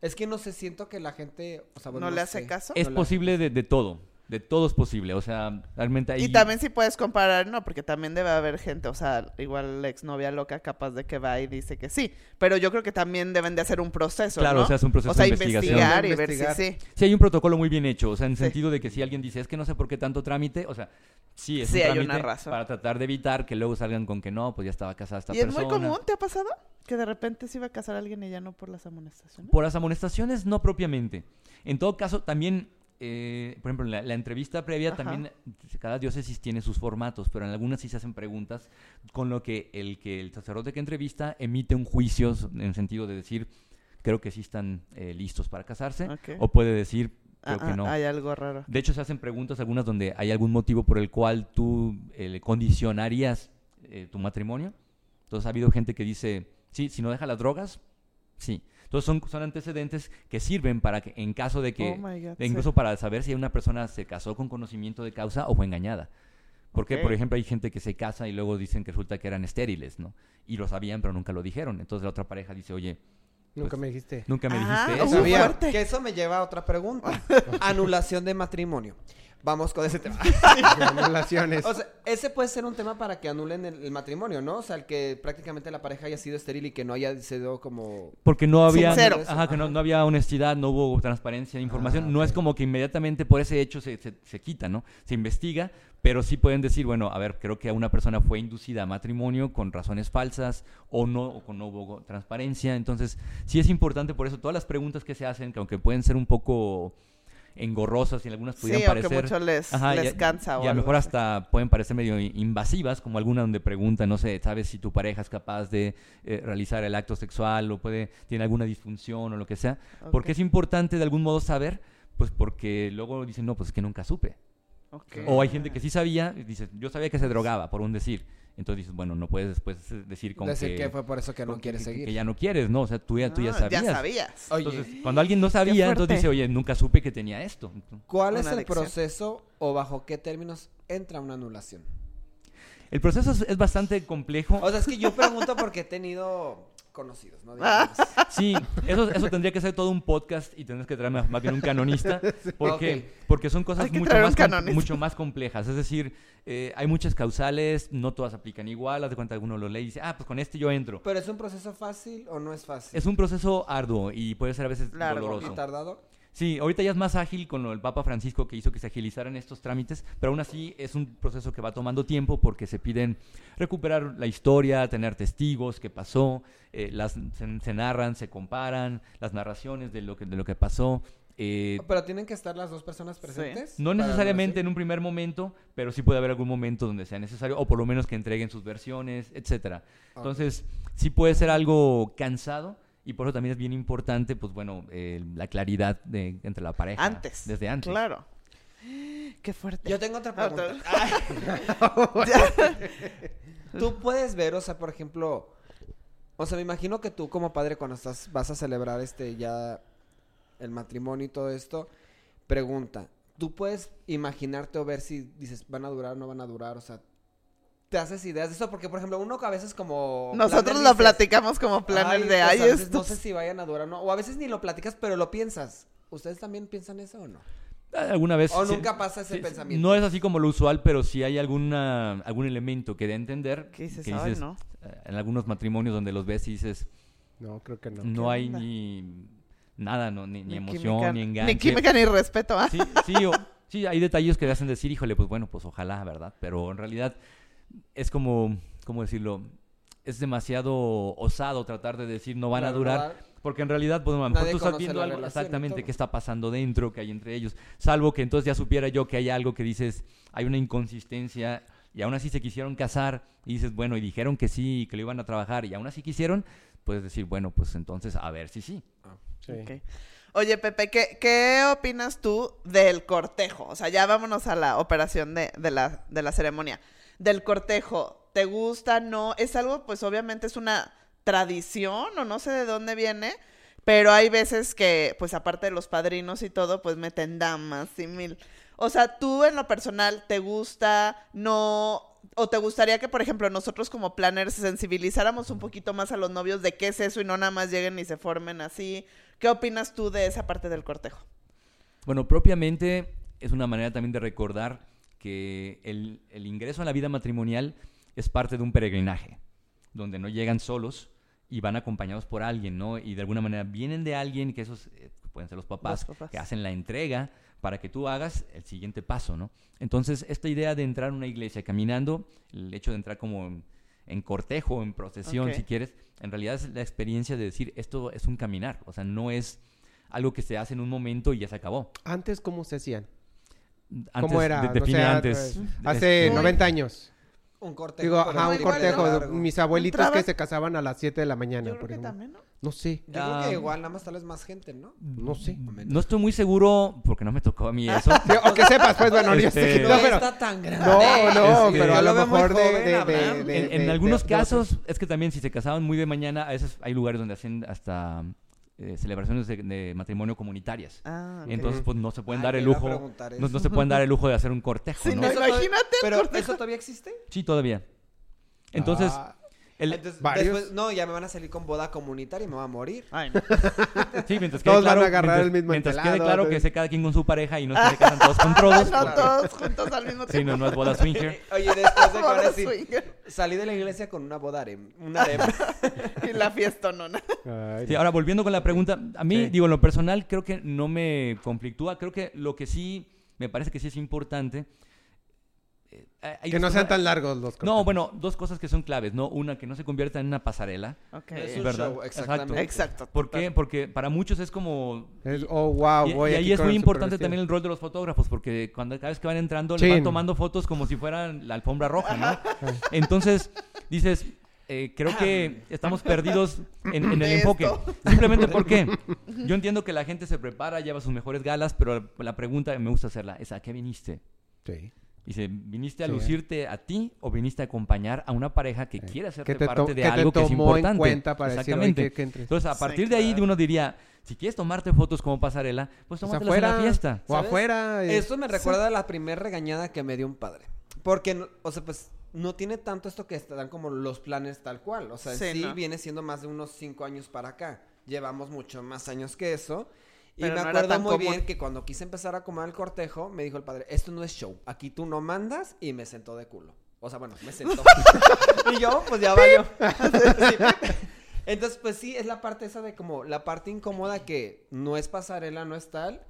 Es que no sé, siento que la gente, o sea, bueno, ¿No le hace sé. caso? Es No posible de, de todo. De todo es posible. O sea, realmente ahí... Y también si puedes comparar, no, porque también debe haber gente, o sea, igual la exnovia loca capaz de que va y dice que sí, pero yo creo que también deben de hacer un proceso, Claro, ¿no? o sea, es un proceso O sea, de investigación. investigar y Investigar. ver si sí. Sí hay un protocolo muy bien hecho, o sea, en Sí. sentido de que si alguien dice, es que no sé por qué tanto trámite, o sea, sí es Sí, un hay trámite una razón. para tratar de evitar que luego salgan con que no, pues ya estaba casada esta Y es persona. muy común, ¿te ha pasado? Que de repente se iba a casar alguien y ya no por las amonestaciones. Por las amonestaciones, no propiamente. En todo caso, también, eh, por ejemplo, en la, la entrevista previa, Ajá. también cada diócesis tiene sus formatos, pero en algunas sí se hacen preguntas con lo que el, que el sacerdote que entrevista emite un juicio en el sentido de decir, creo que sí están eh, listos para casarse, o puede decir, creo Ah, que ah, no. Hay algo raro. De hecho, se hacen preguntas algunas donde hay algún motivo por el cual tú eh, le condicionarías eh, tu matrimonio. Entonces ha habido gente que dice, sí, si no deja las drogas, sí. Entonces son, son antecedentes que sirven para que en caso de que, Oh my God, de sí. incluso para saber si una persona se casó con conocimiento de causa o fue engañada. Porque, por ejemplo, hay gente que se casa y luego dicen que resulta que eran estériles, ¿no? Y lo sabían, pero nunca lo dijeron. Entonces la otra pareja dice, oye, Nunca Pues, me dijiste. nunca me Ah, dijiste eso. Sabía. Que eso me lleva a otra pregunta. Anulación de matrimonio. Vamos con ese tema. Anulaciones. O sea, ese puede ser un tema para que anulen el, el matrimonio, ¿no? O sea, el que prácticamente la pareja haya sido estéril y que no haya sido como... Porque no había, Sincero. ajá, que no, no había honestidad, no hubo transparencia de información. Ah, No es como que inmediatamente por ese hecho se, se, se quita, ¿no? Se investiga, pero sí pueden decir, bueno, a ver, creo que una persona fue inducida a matrimonio con razones falsas o no, o con no hubo transparencia. Entonces, sí es importante por eso todas las preguntas que se hacen, que aunque pueden ser un poco engorrosas y algunas Sí, pudieran aunque parecer... mucho les, Ajá, cansa o y a lo mejor hasta pueden parecer medio invasivas, como alguna donde preguntan, no sé, ¿sabes si tu pareja es capaz de eh, realizar el acto sexual o puede tiene alguna disfunción o lo que sea? Porque es importante de algún modo saber, pues porque luego dicen, no, pues es que nunca supe. O hay gente que sí sabía, dice, yo sabía que se drogaba, por un decir. Entonces dices, bueno, no puedes después decir como decir que, que fue por eso que no quieres que- seguir. Que ya no quieres, ¿no? O sea, tú ya, tú ya Ah, sabías. Ya sabías. Oye, Entonces, cuando alguien no sabía, entonces dice, oye, nunca supe que tenía esto. ¿cuál es el adicción. proceso o bajo qué términos entra una anulación? El proceso es, es bastante complejo. O sea, es que yo pregunto porque he tenido conocidos, ¿no? Ah. Digamos. Sí, eso, eso tendría que ser todo un podcast y tendrías que traer más, bien un canonista. ¿Por qué? Ok. Porque son cosas mucho más, com- mucho más complejas. Es decir, eh, hay muchas causales, no todas aplican igual. Haz de cuenta que uno lo lee y dice, ah, pues con este yo entro. ¿Pero es un proceso fácil o no es fácil? Es un proceso arduo y puede ser a veces Largo. doloroso. ¿Y tardado? Sí, ahorita ya es más ágil con lo del Papa Francisco que hizo que se agilizaran estos trámites, pero aún así es un proceso que va tomando tiempo porque se piden recuperar la historia, tener testigos, qué pasó, eh, las, se, se narran, se comparan las narraciones de lo que, de lo que pasó. eh, ¿Pero tienen que estar las dos personas presentes? no necesariamente en un primer momento, pero sí puede haber algún momento donde sea necesario, o por lo menos que entreguen sus versiones, etcétera. Entonces, sí puede ser algo cansado, y por eso también es bien importante, pues bueno, eh, la claridad de, entre la pareja. Antes. Desde antes. Claro. Qué fuerte. Yo tengo otra pregunta. Tú puedes ver, o sea, por ejemplo, o sea, me imagino que tú como padre cuando estás vas a celebrar este ya el matrimonio y todo esto, pregunta, tú puedes imaginarte o ver si dices van a durar o no van a durar, o sea, te haces ideas de eso porque por ejemplo, uno que a veces como Nosotros lo dices, platicamos como planner "Ay, de pues, ay, a veces esto. no sé si vayan a durar o no, o a veces ni lo platicas, pero lo piensas. ¿Ustedes también piensan eso o no? Alguna vez. O sí- nunca pasa ese sí, pensamiento. No es así como lo usual, pero sí hay alguna, algún elemento que dé a entender. ¿Qué dices? que Ay, no. eh, En algunos matrimonios donde los ves y dices, No, creo que no. no, ¿Qué hay onda? ni nada, no, ni, ni Ni emoción, química- ni enganche. Ni química ni respeto. ¿ah? Sí, sí, o- sí, hay detalles que te hacen decir, híjole, pues bueno, pues ojalá, ¿verdad? Pero en realidad es como, ¿cómo decirlo? Es demasiado osado tratar de decir no van a durar. no Porque en realidad, pues a lo mejor Nadie tú estás viendo algo exactamente qué está pasando dentro, que hay entre ellos. Salvo que entonces ya supiera yo que hay algo que dices, hay una inconsistencia y aún así se quisieron casar y dices, bueno, y dijeron que sí, que lo iban a trabajar y aún así quisieron, puedes decir, bueno, pues entonces a ver si sí. Sí. Ok. Oye, Pepe, ¿qué, ¿qué opinas tú del cortejo? O sea, ya vámonos a la operación de, de la, de la ceremonia. Del cortejo, ¿te gusta? ¿No? Es algo, pues obviamente es una tradición o no sé de dónde viene, pero hay veces que, pues aparte de los padrinos y todo, pues meten damas y mil. O sea, tú en lo personal, ¿te gusta? ¿No? o te gustaría que, por ejemplo, nosotros como planners sensibilizáramos un poquito más a los novios de qué es eso y no nada más lleguen y se formen así? ¿Qué opinas tú de esa parte del cortejo? Bueno, propiamente es una manera también de recordar que el, el ingreso a la vida matrimonial es parte de un peregrinaje, donde no llegan solos y van acompañados por alguien, ¿no? Y de alguna manera vienen de alguien, que esos eh, pueden ser los papás, Los papás. que hacen la entrega para que tú hagas el siguiente paso, ¿no? Entonces, esta idea de entrar a una iglesia caminando, el hecho de entrar como en, en cortejo, en procesión, si quieres, en realidad es la experiencia de decir, esto es un caminar, o sea, no es algo que se hace en un momento y ya se acabó. Antes, ¿cómo se hacían? Antes, ¿Cómo era? de- No define sé, antes. Hace Este, 90 años. Un cortejo. Digo, ajá, un cortejo. Mis abuelitos Entraba- que se casaban a las 7 de la mañana, Yo creo por que ejemplo. también, ¿no? No sé. Yo creo Ah, que igual, nada más tal vez más gente, ¿no? No sé. No estoy muy seguro, porque no me tocó a mí eso. Sí, o que sepas, pues, bueno, yo sé que Este- no, No pero... está tan grande. No, no, Este- pero a lo mejor de, joven, de- de- Abraham. de- en, de- en de- algunos de- casos, es que también si se casaban muy de mañana, a veces hay lugares donde hacen hasta eh, celebraciones de, de matrimonio comunitarias. Ah, ok. Entonces, pues no se pueden dar el lujo. No, se pueden dar el lujo de hacer un cortejo, Sí, ¿no? imagínate Pero, cortejo. ¿eso todavía existe? Sí, todavía. Entonces, Ah, el- Entonces, ¿Varios? después, no, ya me van a salir con boda comunitaria y me va a morir. Ay, no. sí, mientras Todos van a agarrar mientras, el mismo mientras entelado, quede claro que se cada quien con su pareja y no se casan todos con todos. no todos juntos al mismo Sí, tiempo. no, no es boda swinger. Oye, después de que van a decir, salí de la iglesia con una boda harem, una harem. Y la fiesta no, ay, Sí, ahora volviendo con la pregunta, a mí, Sí. digo, en lo personal creo que no me conflictúa, creo que lo que sí, me parece que sí es importante... eh, hay que no sean tan largos los No, cortejos. bueno, dos cosas que son claves, ¿no? Una, que no se convierta en una pasarela. Ok. Es un ¿verdad? show, exactamente. Exacto. ¿Por qué? Porque para muchos es como... Es- oh, wow, y, voy y aquí ahí es muy importante también el rol de los fotógrafos, porque cuando cada vez que van entrando le van tomando fotos como si fueran la alfombra roja, ¿no? Entonces, dices, eh, creo que estamos perdidos en, en el enfoque. Simplemente porque yo entiendo que la gente se prepara, lleva sus mejores galas, pero la pregunta que me gusta hacerla es, ¿a qué viniste? Sí. Dice, ¿viniste a Sí. lucirte a ti o viniste a acompañar a una pareja que Sí. quiere Que hacerte parte de que te algo que es tomó en importante? cuenta para decir, Exactamente. que, que entres. Entonces, a Sí, partir de ahí claro. uno diría, si quieres tomarte fotos como pasarela, pues sea, tómatelas en la fiesta. o ¿Sabes? afuera. eh, Esto me recuerda a la primera regañada que me dio un padre. Porque, o sea, pues no tiene tanto esto que te dan como los planes tal cual. O sea, Sí, sí, ¿no? viene siendo más de unos cinco años para acá. Llevamos mucho más años que eso. Y Pero me no acuerdo muy común. bien que cuando quise empezar a acomodar el cortejo, me dijo el padre, esto no es show. Aquí tú no mandas y me sentó de culo. O sea, bueno, me sentó. y yo, pues ya valió. Entonces, pues sí, es la parte esa de como la parte incómoda que no es pasarela, no es tal.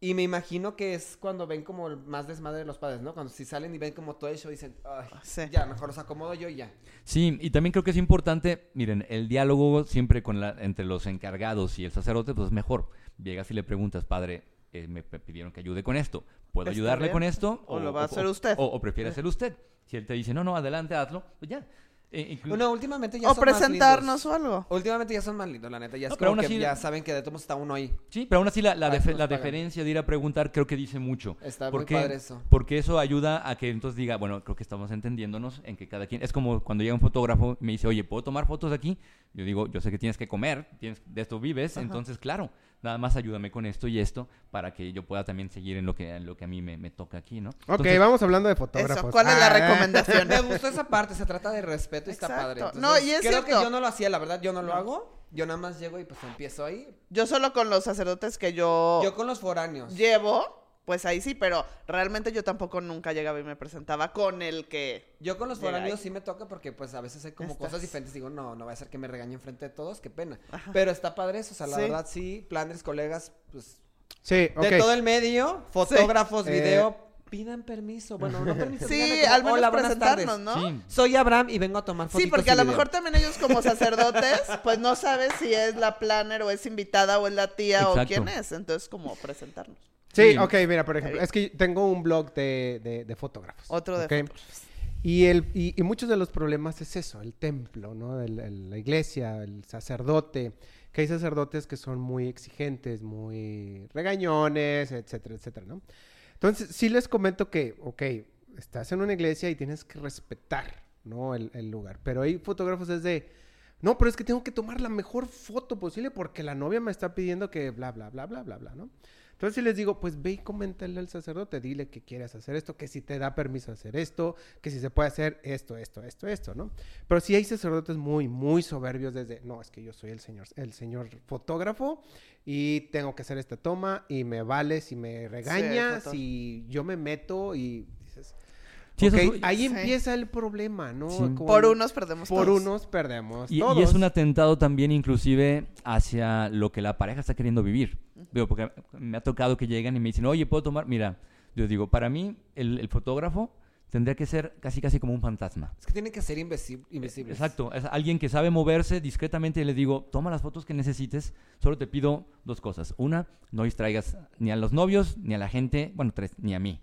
Y me imagino que es cuando ven como el más desmadre de los padres, ¿no? Cuando si salen y ven como todo el show dicen, ay, Sí. ya, mejor los acomodo yo y ya. Sí, y también creo que es importante, miren, el diálogo siempre con la, entre los encargados y el sacerdote, pues es mejor. Llegas y le preguntas, padre, eh, me pidieron que ayude con esto. ¿Puedo Está ayudarle bien. con esto? O lo va a hacer usted. O, o prefiere hacerlo usted. Si él te dice, no, no, adelante, hazlo, pues ya. Eh, inclu- Bueno, últimamente ya O son más presentarnos lindos. o algo. Últimamente ya son más lindos, la neta. Ya es No, pero como aún que así- ya saben que de todos está uno ahí. Sí, pero aún así la, la, defe- deferencia de ir a preguntar creo que dice mucho. Está ¿Por muy padre eso. Porque eso ayuda a que entonces diga, bueno, creo que estamos entendiéndonos en que cada quien... Es como cuando llega un fotógrafo y me dice, oye, ¿puedo tomar fotos aquí? Yo digo, yo sé que tienes que comer, tienes, de esto vives, entonces claro, nada más ayúdame con esto y esto para que yo pueda también seguir en lo que, en lo que a mí me, me toca aquí, ¿no? Ok, Entonces, vamos hablando de fotógrafos. Eso, ¿cuál es la Ah, recomendación? Me gustó esa parte, se trata de respeto y está Exacto. padre. No, Entonces, y es creo que yo no lo hacía, la verdad, yo no lo hago. Yo nada más llego y pues empiezo ahí. Yo solo con los sacerdotes que yo, Yo con los foráneos. llevo, pues ahí sí, pero realmente yo tampoco nunca llegaba y me presentaba con el que... Yo con los foráneos sí me toca porque pues a veces hay como Estás- cosas diferentes. Digo, no, no va a ser que me regañen frente de todos, qué pena. Ajá. Pero está padre eso, o sea, la Sí. verdad sí, planes, colegas, pues Sí, ok. de todo el medio, fotógrafos, Eh, video, pidan permiso. Bueno, no permiso. Sí, al menos "Hola, buenas presentarnos. ¿no? Sí, Soy Abraham y vengo a tomar fotos. Sí, porque a lo mejor también ellos como sacerdotes, pues no sabes si es la planner o es invitada o es la tía o quién es. Entonces, como presentarnos. Sí, Sí. ok, mira, por ejemplo, es que tengo un blog de, de- de fotógrafos. Otro de ¿ok? fotógrafos. Y, el, y, y muchos de los problemas es eso, el templo, ¿no? El- el- la iglesia, el sacerdote, que hay sacerdotes que son muy exigentes, muy regañones, etcétera, etcétera, ¿no? Entonces, sí les comento que, ok, estás en una iglesia y tienes que respetar, ¿no? El, el lugar. Pero hay fotógrafos desde, no, pero es que tengo que tomar la mejor foto posible porque la novia me está pidiendo que bla, bla, bla, bla, bla, bla, ¿no? Entonces si les digo, pues ve y coméntale al sacerdote, dile que quieres hacer esto, que si te da permiso hacer esto, que si se puede hacer esto, esto, esto, esto, ¿no? Pero si hay sacerdotes muy, muy soberbios desde, no, es que yo soy el señor, el señor fotógrafo y tengo que hacer esta toma y me vale si me regañas, foto- si yo me meto y dices, Sí, eso ok, es- ahí Sí. empieza el problema, ¿no? Sí. Como Por unos perdemos por todos. unos perdemos Y, y todos. es un atentado también inclusive hacia lo que la pareja está queriendo vivir. Digo, porque me ha tocado que llegan y me dicen, oye, ¿puedo tomar? Mira, yo digo, para mí el, el fotógrafo tendría que ser casi casi como un fantasma. Es que tienen que ser invisi- invisibles. Exacto, es alguien que sabe moverse discretamente y le digo, toma las fotos que necesites, solo te pido dos cosas. Una, no distraigas ni a los novios, ni a la gente, bueno, tres, ni a mí.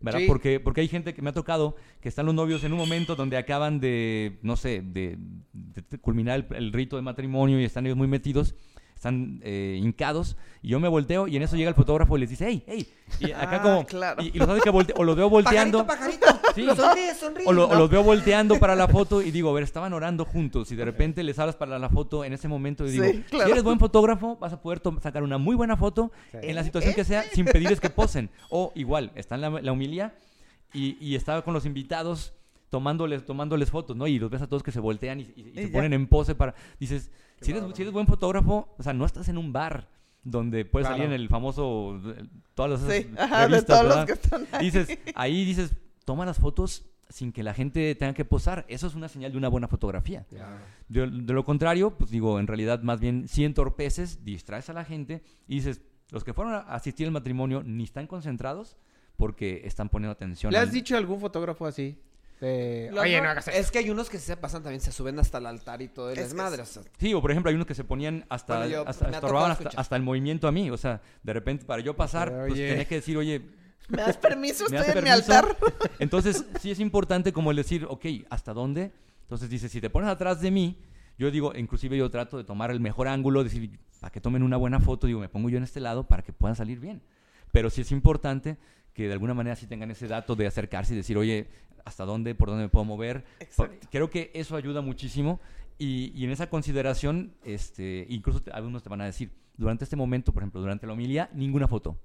¿Verdad? Sí. Porque, porque hay gente que me ha tocado que están los novios en un momento donde acaban de, no sé, de, de culminar el, el rito de matrimonio y están ellos muy metidos, están eh, hincados, y yo me volteo y en eso llega el fotógrafo y les dice, hey, hey, y acá Ah, como, claro. y, y los hace que volte- o los veo volteando. Pajarito, pajarito. Sí. Sonríe, sonríe. O, lo- o No. los veo volteando para la foto y digo, a ver, estaban orando juntos y de repente les hablas para la foto en ese momento y digo, Sí, claro. si eres buen fotógrafo, vas a poder sacar una muy buena foto Sí. en la situación que sea sin pedirles que posen. O igual, está en la, la humilía y, y estaba con los invitados tomándoles, tomándoles fotos, ¿no? Y los ves a todos que se voltean y, y- y Y se ponen en pose para... Dices, si eres, si eres buen fotógrafo, o sea, no estás en un bar donde puedes Claro. salir en el famoso... eh, Todas las Sí, ajá, de revistas, todos los ¿verdad? que están ahí. Dices, ahí dices, toma las fotos sin que la gente tenga que posar. Eso es una señal de una buena fotografía. De, de lo contrario, pues digo, en realidad más bien si entorpeces, distraes a la gente y dices, los que fueron a asistir al matrimonio ni están concentrados porque están poniendo atención. ¿Le has al- dicho a algún fotógrafo así? Los Oye, no- no hagas eso. Es que hay unos que se pasan también, se suben hasta el altar y todo el Es o sea, Sí, o por ejemplo, hay unos que se ponían hasta, Bueno, yo- hasta, hasta, hasta el movimiento a mí. O sea, de repente para yo pasar, pues Oye. tenía que decir, oye, ¿Me das permiso? ¿Me Estoy das en mi permiso? altar. Entonces, sí es importante como el decir, ok, ¿hasta dónde? Entonces dice, si te pones atrás de mí, yo digo, inclusive yo trato de tomar el mejor ángulo, decir, para que tomen una buena foto, digo, me pongo yo en este lado para que puedan salir bien. Pero sí es importante que de alguna manera sí tengan ese dato de acercarse y decir, oye, ¿hasta dónde? ¿Por dónde me puedo mover? Exacto. Creo que eso ayuda muchísimo y, y en esa consideración, este, incluso te- algunos te van a decir, durante este momento, por ejemplo, durante la homilía, ninguna foto.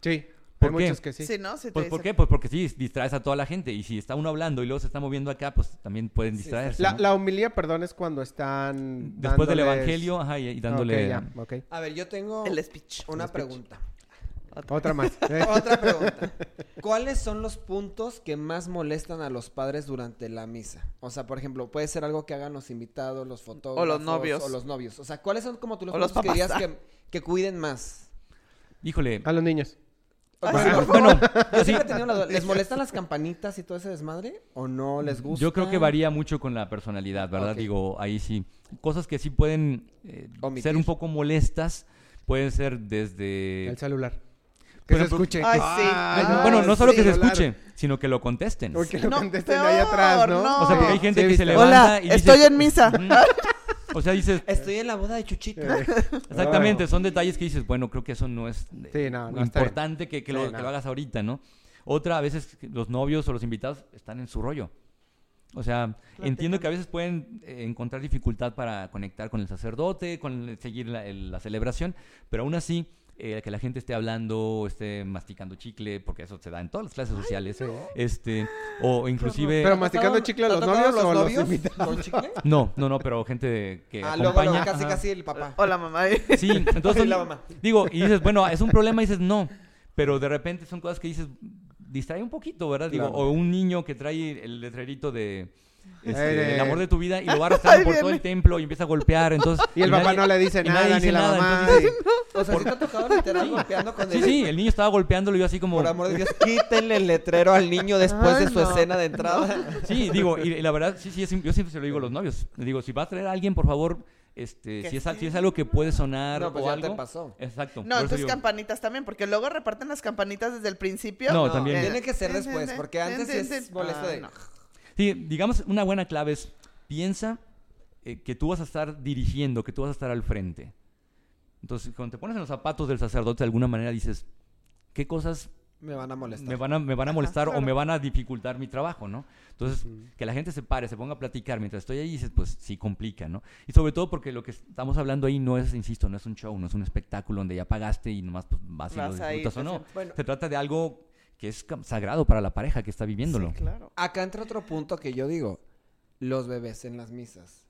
Sí, ¿Por hay qué? muchos que sí. Sí, ¿no? Sí te Pues, ¿Por qué? Pues porque sí, distraes a toda la gente. Y si está uno hablando y luego se está moviendo acá, pues también pueden distraerse. La, ¿no? la homilía, perdón, es cuando están... Después del dándoles- evangelio, ajá, y, y dándole. Ok, ya, ok. A ver, yo tengo El speech. una El speech. pregunta. Otra más. Otra pregunta. ¿Cuáles son los puntos que más molestan a los padres durante la misa? O sea, por ejemplo, puede ser algo que hagan los invitados, los fotógrafos. novios. O los novios. O sea, ¿cuáles son como tú los O los puntos que dirías que, que cuiden más? Híjole. A los niños. Ay, Bueno, sí, por Bueno, Yo sí, siempre he tenido la duda. ¿Les molestan las campanitas y todo ese desmadre? ¿O no les gusta? yo creo que varía mucho con la personalidad, ¿verdad? Digo, ahí sí. Cosas que sí pueden eh, ser un poco molestas, pueden ser desde... El celular. Que se ejemplo- escuche. Ay, sí. Ay, Ay, bueno, no solo sí. que se escuche, sino que lo contesten. O que lo No, contesten peor, ahí atrás, ¿no? no. O sea, porque hay gente Sí, que se levanta Hola, y dice... estoy en misa. Ujú. O sea, dices... Estoy en la boda de Chuchito. Exactamente, son detalles que dices, bueno, creo que eso no es Sí, no, no está bien. importante que, que lo, que lo hagas ahorita, ¿no? Otra, a veces los novios o los invitados están en su rollo. O sea, entiendo que a veces pueden eh, encontrar dificultad para conectar con el sacerdote, con el- seguir la, el- la celebración, pero aún así, eh, que la gente esté hablando, esté masticando chicle, porque eso se da en todas las clases sociales, este, o inclusive... Pero masticando chicle a ¿Te los novios o los novios invitados. ¿Con chicle? No, no, no, pero gente que Ah, acompaña... luego, casi, ajá. casi el papá. Hola, mamá. Sí, entonces la mamá. digo, y dices, bueno, es un problema y dices, no, pero de repente son cosas que dices, distrae un poquito, ¿verdad? Digo, Claro. o un niño que trae el letrerito de este, Eh, el amor de tu vida y lo va arrastrando por todo el templo y empieza a golpear, entonces Y el papá nadie- no le dice y nada, nadie ni dice la nada, mamá. entonces O sea, ¿sí te ha tocado literal golpeando con Sí, el... sí, el niño estaba golpeándolo y yo así como Por amor de Dios, quítenle el letrero al niño después Ay, de su no. escena de entrada. Sí, digo, y, y la verdad, sí, sí, yo siempre se lo digo a los novios. Le digo, si vas a traer a alguien, por favor, este, si, es, sí. si es algo que puede sonar No, pues o ya algo. te pasó. Exacto. No, por digo- campanitas también, porque luego reparten las campanitas desde el principio. No, también. Tiene que ser después, porque antes sí es molesto Ay, de... no. Sí, digamos, una buena clave es, piensa eh, que tú vas a estar dirigiendo, que tú vas a estar al frente. Entonces, cuando te pones en los zapatos del sacerdote, de alguna manera dices, ¿qué cosas Me van a molestar. me van a, me van a molestar o claro. me van a dificultar mi trabajo, ¿no? Entonces, que la gente se pare, se ponga a platicar mientras estoy ahí, dices, pues sí complica, ¿no? Y sobre todo porque lo que estamos hablando ahí no es, insisto, no es un show, no es un espectáculo donde ya pagaste y nomás pues, vas y Vas lo ahí, disfrutas te o no. sientas. Bueno. Se trata de algo que es sagrado para la pareja que está viviéndolo. Sí, claro. Acá entra otro punto que yo digo. Los bebés en las misas.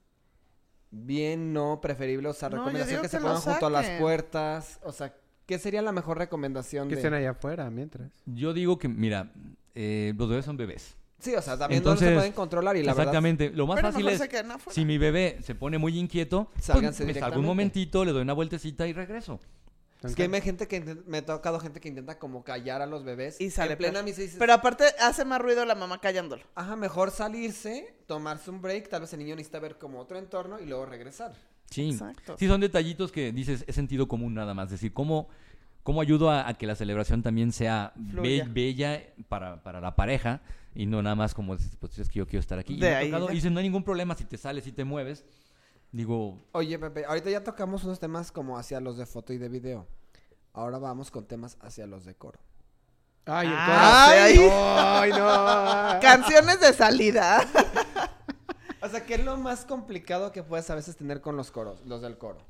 Bien, no, preferible, o sea, No, recomendación que se que lo pongan junto a las puertas. O sea, ¿qué sería la mejor recomendación Que de...? estén allá afuera mientras. Yo digo que, mira, eh, los bebés son bebés. Sí, o sea, también no Entonces, se pueden controlar y la verdad... Exactamente. Lo más Pero fácil es, se si mi bebé se pone muy inquieto, pues, me salgo un momentito, le doy una vueltecita y regreso. Es que me, gente que me ha tocado gente que intenta como callar a los bebés. Y sale En plena peor. misa y dices, Pero aparte hace más ruido la mamá callándolo. Ajá, mejor salirse, tomarse un break, tal vez el niño necesita ver como otro entorno y luego regresar. Sí. Exacto. Sí, son detallitos que dices, es sentido común nada más. Es decir, ¿cómo, cómo ayudo a, a que la celebración también sea be- bella para, para la pareja y no nada más como, pues es que yo quiero estar aquí. Y De me ha tocado- y dicen, no hay ningún problema si te sales, si te mueves. Digo, Oye, Pepe, ahorita ya tocamos unos temas como hacia los de foto y de video. Ahora vamos con temas hacia los de coro. Ay, el Ay. coro. Ay, no. Canciones de salida. O sea, ¿qué es lo más complicado que puedes a veces tener con los coros, los del coro?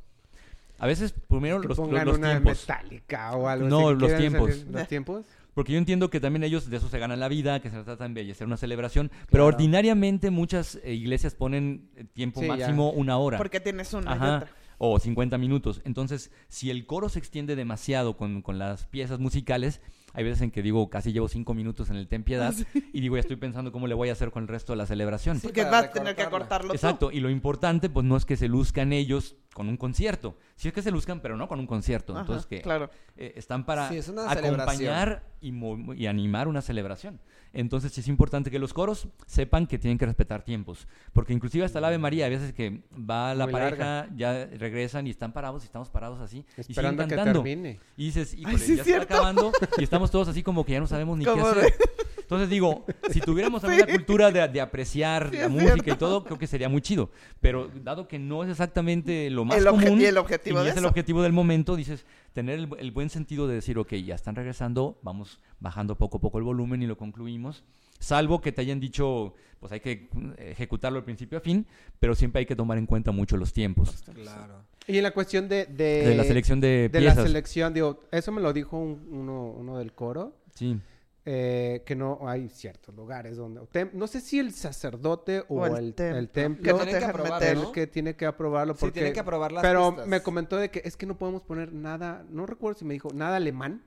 a veces primero Que los, los, pongan los una tiempos. metálica o algo No, así, los tiempos. salir- ¿Los tiempos? Porque yo entiendo que también ellos de eso se ganan la vida, que se trata de embellecer una celebración, pero ordinariamente muchas eh, iglesias ponen eh, tiempo Sí, ya. máximo una hora. Porque tienes una y Ajá. otra. O 50 minutos. Entonces, si el coro se extiende demasiado con, con las piezas musicales, hay veces en que digo, casi llevo cinco minutos en el Ten Piedad y digo, ya estoy pensando cómo le voy a hacer con el resto de la celebración. Sí, Porque vas a tener que cortarlo tú. Exacto, y lo importante pues no es que se luzcan ellos con un concierto. Sí es que se luzcan, pero no con un concierto. Ajá, Entonces que claro. eh, están para Sí, es una acompañar y, animar una celebración. Entonces sí es importante que los coros sepan que tienen que respetar tiempos. Porque inclusive hasta la Ave María, a veces que va la Muy pareja, ya regresan y están parados y estamos parados así. y siguen Esperando que cantando. termine. Y dices, híjole, sí, ya es se está acabando y estamos todos así como que ya no sabemos ni qué hacer. Entonces digo, si tuviéramos también la cultura de, de apreciar Sí, la música y todo, creo que sería muy chido. Pero dado que no es exactamente lo más El común y el objetivo y de es el objetivo del momento, dices, tener el, el buen sentido de decir, ok, ya están regresando, vamos bajando poco a poco el volumen y lo concluimos. Salvo que te hayan dicho, pues hay que ejecutarlo de principio a fin, pero siempre hay que tomar en cuenta mucho los tiempos Claro. Y en la cuestión de... De, de la selección de, de la selección, digo, eso me lo dijo un- uno, uno del coro. Sí. eh, que no hay ciertos lugares donde... tem- no sé si el sacerdote o, O el el, templo. el Que templo... que dejan aprobar, meter. el ¿no? que tiene que aprobarlo Sí, tienen que aprobar las Pero pistas. me comentó de que es que no podemos poner nada... No recuerdo si me dijo nada alemán.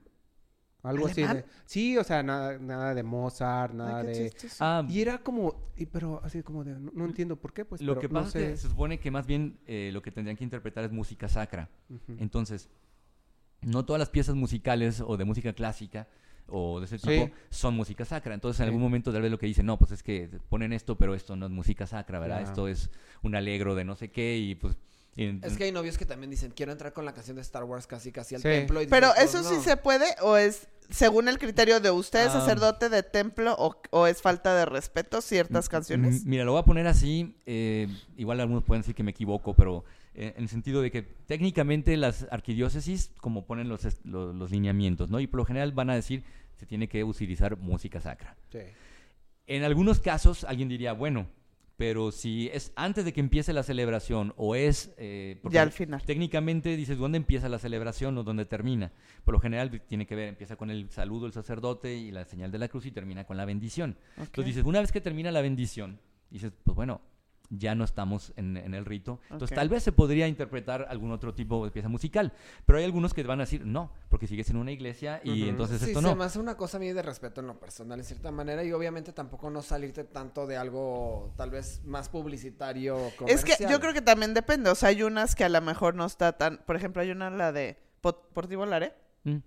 Algo así de... Sí, o sea, nada, nada de Mozart, nada Ay, de... Ah, Y era como... y- pero así como de... No, no entiendo por qué, pues. lo pero que no pasa sé. es que se supone que más bien eh, lo que tendrían que interpretar es música sacra. Entonces, no todas las piezas musicales o de música clásica o de ese tipo Sí. son música sacra. Entonces, en Sí. algún momento tal vez lo que dicen, no, pues es que ponen esto, pero esto no es música sacra, ¿verdad? Claro. Esto es un alegro de no sé qué y pues... y- Es que hay novios que también dicen, quiero entrar con la canción de Star Wars casi casi al Sí. templo. y Pero eso pues, sí se puede o es según el criterio de usted, Ah. sacerdote de templo, o, o es falta de respeto ciertas canciones. Mm, Mira, lo voy a poner así. eh, igual algunos pueden decir que me equivoco, pero eh, en el sentido de que técnicamente las arquidiócesis, como ponen los, los lineamientos, ¿no? Y por lo general van a decir se tiene que utilizar música sacra. Sí. En algunos casos alguien diría, bueno, pero si es antes de que empiece la celebración o es... eh, Ya al final. Técnicamente dices dónde empieza la celebración o dónde termina. Por lo general tiene que ver, empieza con el saludo del sacerdote y la señal de la cruz y termina con la bendición. Entonces dices, una vez que termina la bendición, dices, pues bueno, ya no estamos en, en el rito. Entonces tal vez se podría interpretar algún otro tipo de pieza musical. Pero hay algunos que van a decir, no, porque sigues en una iglesia y entonces Sí, esto se no. me hace una cosa a mí de respeto en lo personal, en cierta manera, y obviamente tampoco no salirte tanto de algo tal vez más publicitario o Es que comercial. yo creo que también depende. O sea, hay unas que a lo mejor no está tan. Por ejemplo, hay una, la de Pot- Portivo Laré. Mm.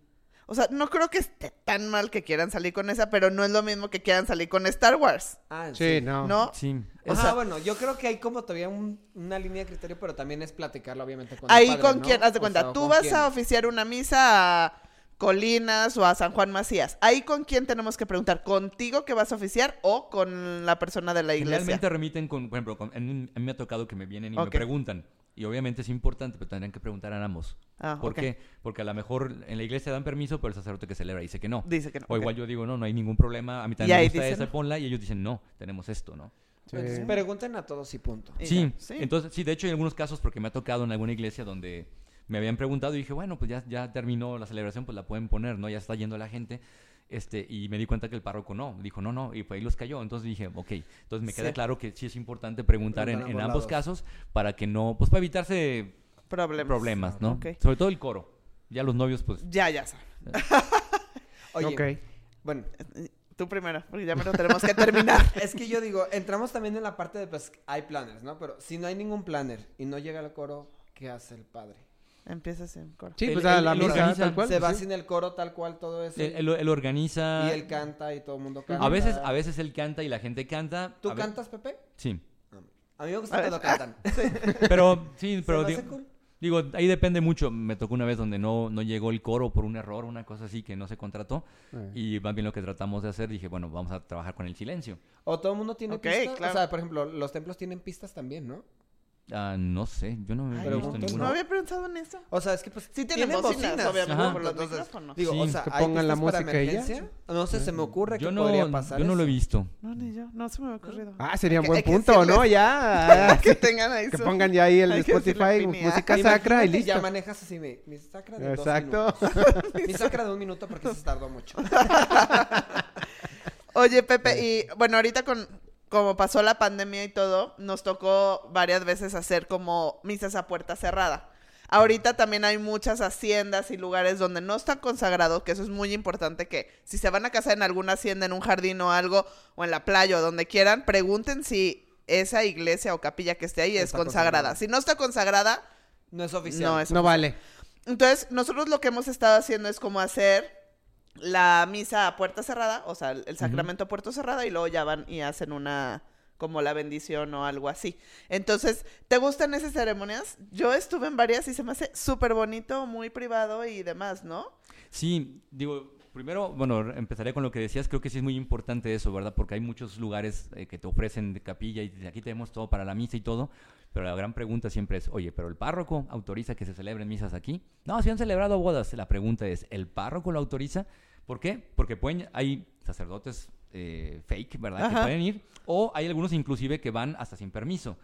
O sea, no creo que esté tan mal que quieran salir con esa, pero no es lo mismo que quieran salir con Star Wars. Ah, en Sí, serio. no. ¿No? Sí. O Es- Ajá, sea- bueno, yo creo que hay como todavía un- una línea de criterio, pero también es platicarlo, obviamente, con el Ahí padre, con ¿no? quién, haz de O cuenta, sea, tú ¿con vas quién? a oficiar una misa a Colinas o a San Juan Macías. Ahí con quién tenemos que preguntar, contigo que vas a oficiar o con la persona de la iglesia. Generalmente remiten con, por ejemplo, con- en- me ha tocado que me vienen y me preguntan, Y obviamente es importante, pero tendrían que preguntar a ambos. Ah, ¿Por qué? Porque a lo mejor en la iglesia dan permiso, pero el sacerdote que celebra dice que no. Dice que no. O igual yo digo, no, no hay ningún problema. A mí también me gusta dicen esa, no. ponla. Y ellos dicen, no, tenemos esto, ¿no? Sí. Pues, pregunten a todos y punto. Sí, sí. entonces, sí, de hecho hay algunos casos porque me ha tocado en alguna iglesia donde me habían preguntado y dije, bueno, pues ya, ya terminó la celebración, pues la pueden poner, ¿no? Ya está yendo la gente. Este, y me di cuenta que el párroco no, dijo no, no, y pues ahí los cayó. Entonces dije, ok, entonces me queda Sí. claro que sí es importante preguntar en, ambos casos para que no, pues para evitarse Problemas. problemas, ¿no? Sobre todo el coro. Ya los novios, pues, Ya, ya saben. Oye, Ok. bueno, Tú primero, porque ya me lo tenemos que terminar. es que yo digo, entramos también en la parte de, pues, hay planners, ¿no? Pero si no hay ningún planner y no llega el coro, ¿qué hace el padre? Empieza sin coro. Sí, El- pues a la misa organiza- tal cual. Se va pues, sí. sin el coro tal cual todo eso. él, él- él organiza. y él canta y todo el mundo canta. a veces, a veces él canta y la gente canta. ¿Tú a ve- cantas, Pepe? Sí. A mí me gusta cuando cantan. Pero, sí, ¿Se pero me di- hace cool? digo, ahí depende mucho. Me tocó una vez donde no, no llegó el coro por un error, una cosa así que no se contrató. Eh. Y más bien lo que tratamos de hacer, dije, bueno, vamos a trabajar con el silencio. O todo el mundo tiene Ok, pistas. claro. O sea, por ejemplo, los templos tienen pistas también, ¿no? Ah, no sé, yo no he Ay, visto no, punto, ninguno. no había pensado en eso. O sea, es que pues Sí tienen bocinas, obviamente, Ajá. por los Entonces, micrófonos. Digo, Sí, o sea, que ¿hay pongan la para música y ya. emergencia? No sé, se me ocurre que no, podría pasar yo no lo he eso. visto. No, ni yo. No se me había ocurrido. Ah, sería un Hay que- buen hay que punto, ¿no? Ya. que tengan ahí que su- pongan ya ahí el Hay que decirle Spotify, música sacra y listo. Ya manejas así mi, mi sacra de Exacto. dos minutos. mi sacra de un minuto porque se tardó mucho. Oye, Pepe, y bueno, ahorita con como pasó la pandemia y todo, nos tocó varias veces hacer como misas a puerta cerrada. Ahorita también hay muchas haciendas y lugares donde no están consagrados, que eso es muy importante que si se van a casar en alguna hacienda, en un jardín o algo, o en la playa o donde quieran, pregunten si esa iglesia o capilla que esté ahí es Está consagrada. consagrada. si no está consagrada, No es oficial. No es- No vale. entonces, nosotros lo que hemos estado haciendo es como hacer la misa a puerta cerrada, o sea, el sacramento a puerta cerrada, y luego ya van y hacen una, como la bendición o algo así. Entonces, ¿te gustan esas ceremonias? Yo estuve en varias y se me hace súper bonito, muy privado y demás, ¿no? Sí, digo, primero, bueno, empezaré con lo que decías, creo que sí es muy importante eso, ¿verdad? Porque hay muchos lugares eh, que te ofrecen de capilla y aquí tenemos todo para la misa y todo, pero la gran pregunta siempre es, oye, ¿pero el párroco autoriza que se celebren misas aquí? No, si han celebrado bodas, la pregunta es, ¿el párroco lo autoriza? ¿Por qué? Porque pueden, hay sacerdotes eh, fake, ¿verdad? Que pueden ir, o hay algunos inclusive que van hasta sin permiso.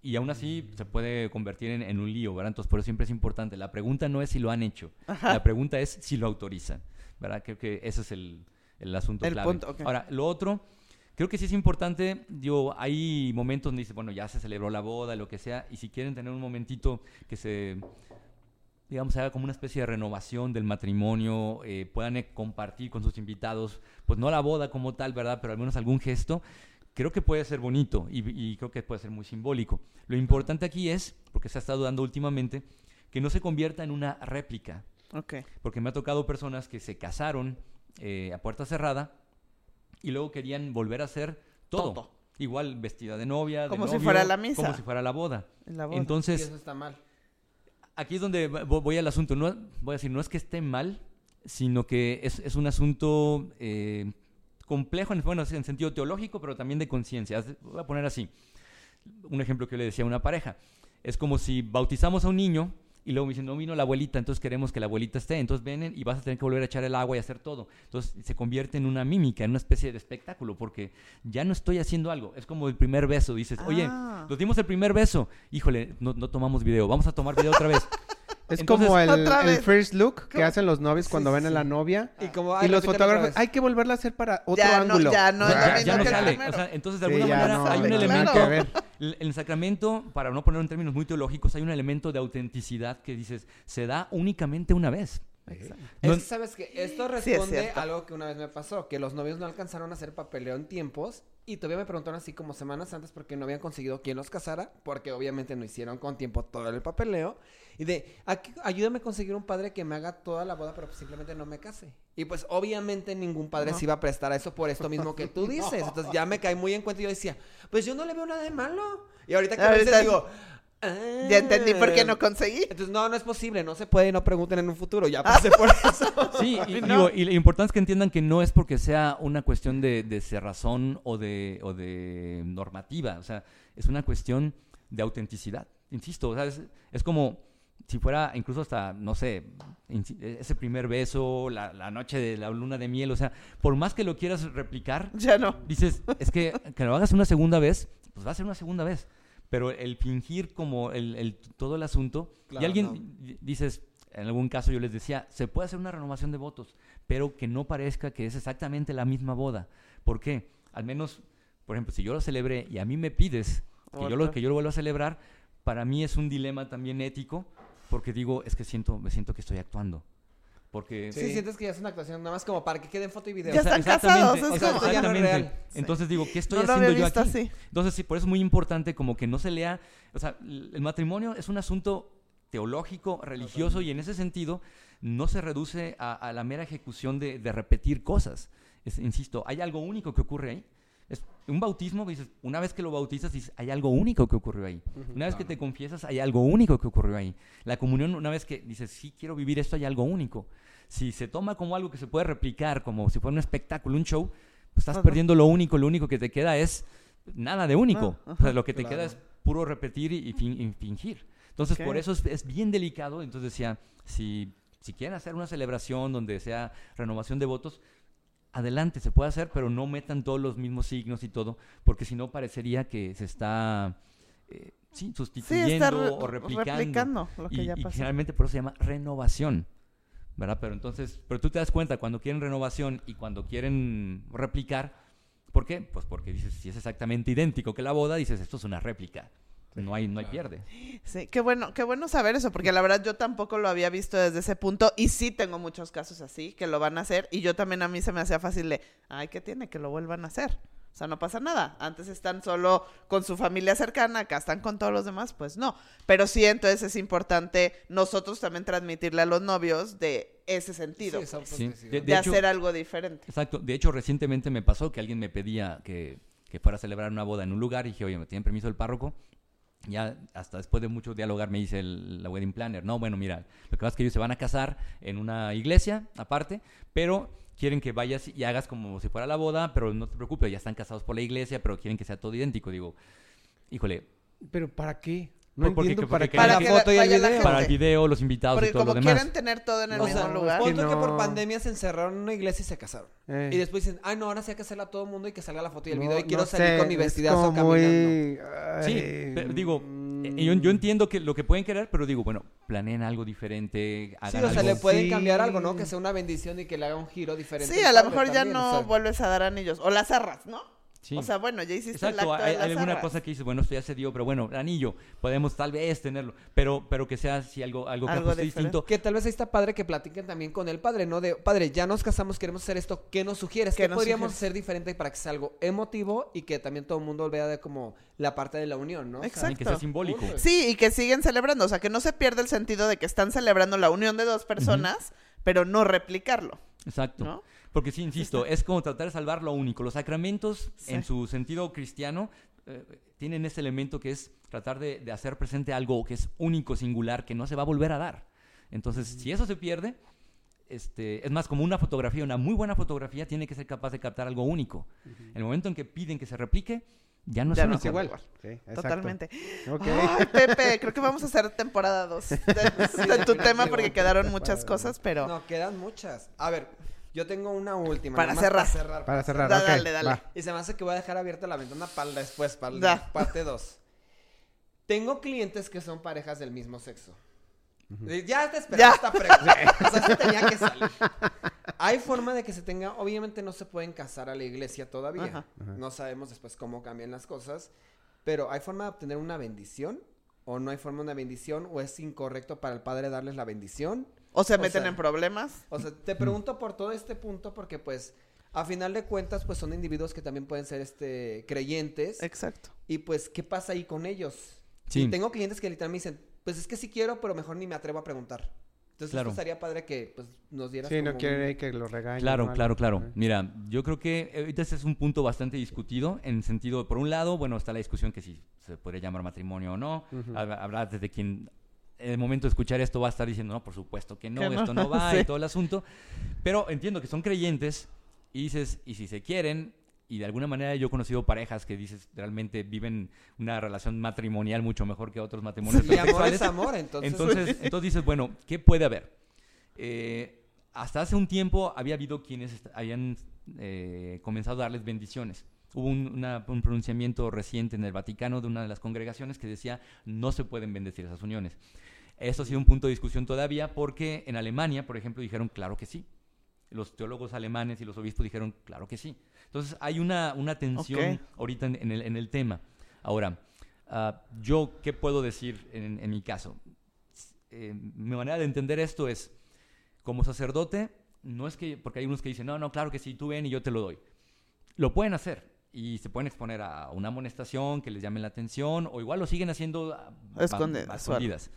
Y aún así se puede convertir en, en un lío, ¿verdad? Entonces, por eso siempre es importante. La pregunta no es si lo han hecho, la pregunta es si lo autorizan, ¿verdad? Creo que ese es el, el asunto El clave. punto. Ahora, lo otro, creo que sí es importante, digo, hay momentos donde dice, bueno, ya se celebró la boda, lo que sea, y si quieren tener un momentito que se, digamos, haga como una especie de renovación del matrimonio, eh, puedan eh, compartir con sus invitados, pues no la boda como tal, ¿verdad? Pero al menos algún gesto, creo que puede ser bonito y, y creo que puede ser muy simbólico. Lo importante aquí es, porque se ha estado dando últimamente, que no se convierta en una réplica, Ok. porque me ha tocado personas que se casaron eh, a puerta cerrada y luego querían volver a hacer todo. Todo. Igual vestida de novia, de Como si fuera la misa. Como si fuera la boda. En la boda. Y Entonces, eso está mal. aquí es donde vo- voy al asunto. No, voy a decir, no es que esté mal, sino que es, es un asunto eh, complejo, en, bueno, en sentido teológico, pero también de conciencia. Voy a poner así. Un ejemplo que yo le decía a una pareja. Es como si bautizamos a un niño y luego me dicen, no vino la abuelita, entonces queremos que la abuelita esté. Entonces vienen y vas a tener que volver a echar el agua y hacer todo. Entonces se convierte en una mímica, en una especie de espectáculo, porque ya no estoy haciendo algo. Es como el primer beso. Dices, oye, Ah. nos dimos el primer beso. Híjole, no, no tomamos video. Vamos a tomar video otra vez. Es Entonces, como el, first look que hacen los novios cuando Sí, ven a la novia. Y como, y ay, los fotógrafos, hay que volverla a hacer para otro Ya no- ángulo. ya no es ya, mismo ya no sale. primero. O sea, entonces, de alguna manera no, hay un claro. elemento. El, el sacramento, para no ponerlo en términos muy teológicos, hay un elemento de autenticidad que dices, se da únicamente una vez. Es No- que, ¿sabes que Esto Sí, es responde a algo que una vez me pasó, que los novios no alcanzaron a hacer papeleo en tiempos y todavía me preguntaron así como semanas antes porque no habían conseguido quién los casara, porque obviamente no hicieron con tiempo todo el papeleo. Y de, "Aquí- ayúdame a conseguir un padre que me haga toda la boda, pero pues simplemente no me case. Y pues obviamente ningún padre No. se iba a prestar a eso por esto mismo que tú dices. Entonces ya me cae muy en cuenta y yo decía, pues yo no le veo nada de malo. Y ahorita que lo Ahorita- dices digo, Ya entendí por qué "Ah". no conseguí. Entonces, no, no es posible, no se puede, no pregunten en un futuro, ya pasé por eso. Sí, y, No. digo, y lo importante es que entiendan que no es porque sea una cuestión de, de cerrazón o de, o de normativa, o sea, es una cuestión de autenticidad. insisto, o sea, es, es como si fuera incluso hasta, no sé, ese primer beso, la, la noche de la luna de miel, o sea, por más que lo quieras replicar, Ya no. dices, es que que lo hagas una segunda vez, pues va a ser una segunda vez. Pero el fingir como el, el- todo el asunto, Claro, y alguien no. dices, en algún caso yo les decía, se puede hacer una renovación de votos, pero que no parezca que es exactamente la misma boda. ¿Por qué? Al menos, por ejemplo, si yo lo celebré y a mí me pides que yo, lo, que yo lo vuelva a celebrar, para mí es un dilema también ético, porque digo, es que siento, me siento que estoy actuando. Porque Sí, sientes que ya es una actuación, nada más como para que quede en foto y video. Ya O sea, están Exactamente, casados, es como- ya no es exactamente. real. Entonces digo, ¿qué estoy No lo haciendo había yo visto aquí? así. Entonces sí, por eso es muy importante como que no se lea, o sea, el matrimonio es un asunto teológico, religioso y en ese sentido no se reduce a, a la mera ejecución de, de repetir cosas. Es- insisto, hay algo único que ocurre ahí. Es un bautismo, dices, una vez que lo bautizas, dices, hay algo único que ocurrió ahí. Una vez que te confiesas, hay algo único que ocurrió ahí. La comunión, una vez que dices, sí, quiero vivir esto, hay algo único. Si se toma como algo que se puede replicar, como si fuera un espectáculo, un show, pues estás perdiendo lo único. Lo único que te queda es nada de único. Ah, o sea, lo que te claro. queda es puro repetir y, y fin- y fingir. Entonces, por eso es, es bien delicado. Entonces decía, si, si quieren hacer una celebración donde sea renovación de votos, adelante, se puede hacer, pero no metan todos los mismos signos y todo, porque si no parecería que se está eh, sí, Sí, sustituyendo está re- o replicando. replicando lo que y, ya y pasó. generalmente por eso se llama renovación. ¿Verdad? Pero entonces, pero tú te das cuenta cuando quieren renovación y cuando quieren replicar, ¿por qué? Pues porque dices, si es exactamente idéntico que la boda, dices, esto es una réplica. No hay, no hay pierde. Sí, qué bueno, qué bueno saber eso, porque la verdad yo tampoco lo había visto desde ese punto y sí tengo muchos casos así que lo van a hacer y yo también a mí se me hacía fácil de, ay, ¿qué tiene? Que lo vuelvan a hacer. O sea, no pasa nada. Antes están solo con su familia cercana, acá están con todos los demás, pues no. Pero sí, entonces es importante nosotros también transmitirle a los novios de ese sentido, Sí, esa Sí. autenticidad. De- de, de hecho- hacer algo diferente. Exacto. De hecho, recientemente me pasó que alguien me pedía que, que fuera a celebrar una boda en un lugar y dije, oye, ¿me tienen permiso el párroco? Ya hasta después de mucho dialogar me dice el- la wedding planner, no, bueno, mira, lo que pasa es que ellos se van a casar en una iglesia aparte, pero quieren que vayas y hagas como si fuera la boda, pero no te preocupes, ya están casados por la iglesia, pero quieren que sea todo idéntico. Digo, híjole, ¿Pero para qué? No Por- porque- entiendo para porque qué. Para la foto y el video. para el video, los invitados Porque y todo como lo demás. quieren tener todo en el O mismo sea, lugar. pon tú que no. por pandemia se encerraron en una iglesia y se casaron. Eh. Y después dicen, ay, no, ahora sí hay que hacerla a todo el mundo y que salga la foto y el No, video y quiero no salir sé, con mi es vestidazo caminando. muy- Sí, pero digo, mm, eh, yo, yo entiendo que lo que pueden querer, pero digo, bueno, planeen algo diferente, Sí, hagan o sea, algo. le pueden Sí. cambiar algo, ¿no? Que sea una bendición y que le haga un giro diferente. Sí, a lo mejor ya también, no o sea. vuelves a dar anillos. O las arras, ¿no? Sí. O sea, bueno, ya hiciste Exacto, el acto hay, de las hay alguna arras. cosa que dices, bueno, esto ya se dio, pero bueno, anillo, podemos tal vez tenerlo, pero, pero que sea así algo, algo que Algo diferente. distinto. Que tal vez ahí está padre que platiquen también con el padre, ¿no? De, padre, ya nos casamos, queremos hacer esto, ¿qué nos sugieres? ¿Qué ¿Qué, nos podríamos sugieres? hacer diferente para que sea algo emotivo y que también todo el mundo vea de como la parte de la unión, ¿no? O sea, Exacto. Y que sea simbólico. Sí, y que siguen celebrando. O sea, que no se pierde el sentido de que están celebrando la unión de dos personas, pero no replicarlo, Exacto. ¿no? Porque sí, insisto, es como tratar de salvar lo único. Los sacramentos, Sí. en su sentido cristiano, eh, tienen ese elemento que es tratar de, de hacer presente algo que es único, singular, que no se va a volver a dar. Entonces, si eso se pierde, este, es más, como una fotografía, una muy buena fotografía, tiene que ser capaz de captar algo único. En el momento en que piden que se replique, ya no Ya es no es igual. Sí, exacto. Totalmente. Ok. Ay, Pepe, creo que vamos a hacer temporada 2 de, de tu tema porque quedaron muchas cosas, pero No, quedan muchas. A ver, yo tengo una última. Para cerrar. Para cerrar, Da- ok, dale, dale. va. Y se me hace que voy a dejar abierta la ventana para después, para la parte 2. Tengo clientes que son parejas del mismo sexo. Ya te esperaba Ya. esta pregunta. O sea, tenía que salir. Hay forma de que se tenga, obviamente no se pueden casar a la iglesia todavía. Ajá. No sabemos después cómo cambian las cosas. Pero ¿hay forma de obtener una bendición? ¿O no hay forma de una bendición? ¿O es incorrecto para el padre darles la bendición? O se O meten sea, en problemas. O sea, te pregunto por todo este punto porque pues a final de cuentas pues son individuos que también pueden ser este creyentes Exacto. y pues ¿qué pasa ahí con ellos? Sí. Y tengo clientes que literalmente me dicen, pues es que sí quiero, pero mejor ni me atrevo a preguntar. Entonces Claro. pues, estaría padre que pues nos dieras Sí, no un- ahí que lo regañen. Claro, claro, claro. Mira, yo creo que ahorita ese es un punto bastante discutido en sentido, por un lado, bueno, está la discusión que si se podría llamar matrimonio o no. Hab- Habrá desde quien en el momento de escuchar esto va a estar diciendo, no, por supuesto que no, Que esto no va sí. y todo el asunto. Pero entiendo que son creyentes y dices, y si se quieren, Y de alguna manera yo he conocido parejas que dices realmente viven una relación matrimonial mucho mejor que otros matrimonios Y amor es amor, entonces. Entonces, entonces dices, bueno, ¿qué puede haber? Eh, hasta hace un tiempo había habido quienes habían eh, comenzado a darles bendiciones. Hubo un, una- un pronunciamiento reciente en el Vaticano de una de las congregaciones que decía no se pueden bendecir esas uniones. Esto ha sido un punto de discusión todavía porque en Alemania, por ejemplo, dijeron claro que sí. Los teólogos alemanes y los obispos dijeron claro que sí. Entonces hay una, una tensión ahorita en, en el, en el tema. Ahora, ah, yo, ¿qué puedo decir en, en mi caso? Eh, mi manera de entender esto es, como sacerdote, no es que, porque hay unos que dicen, no, no, claro que sí, tú ven y yo te lo doy. Lo pueden hacer y se pueden exponer a una amonestación que les llame la atención o igual lo siguen haciendo a, escondidas.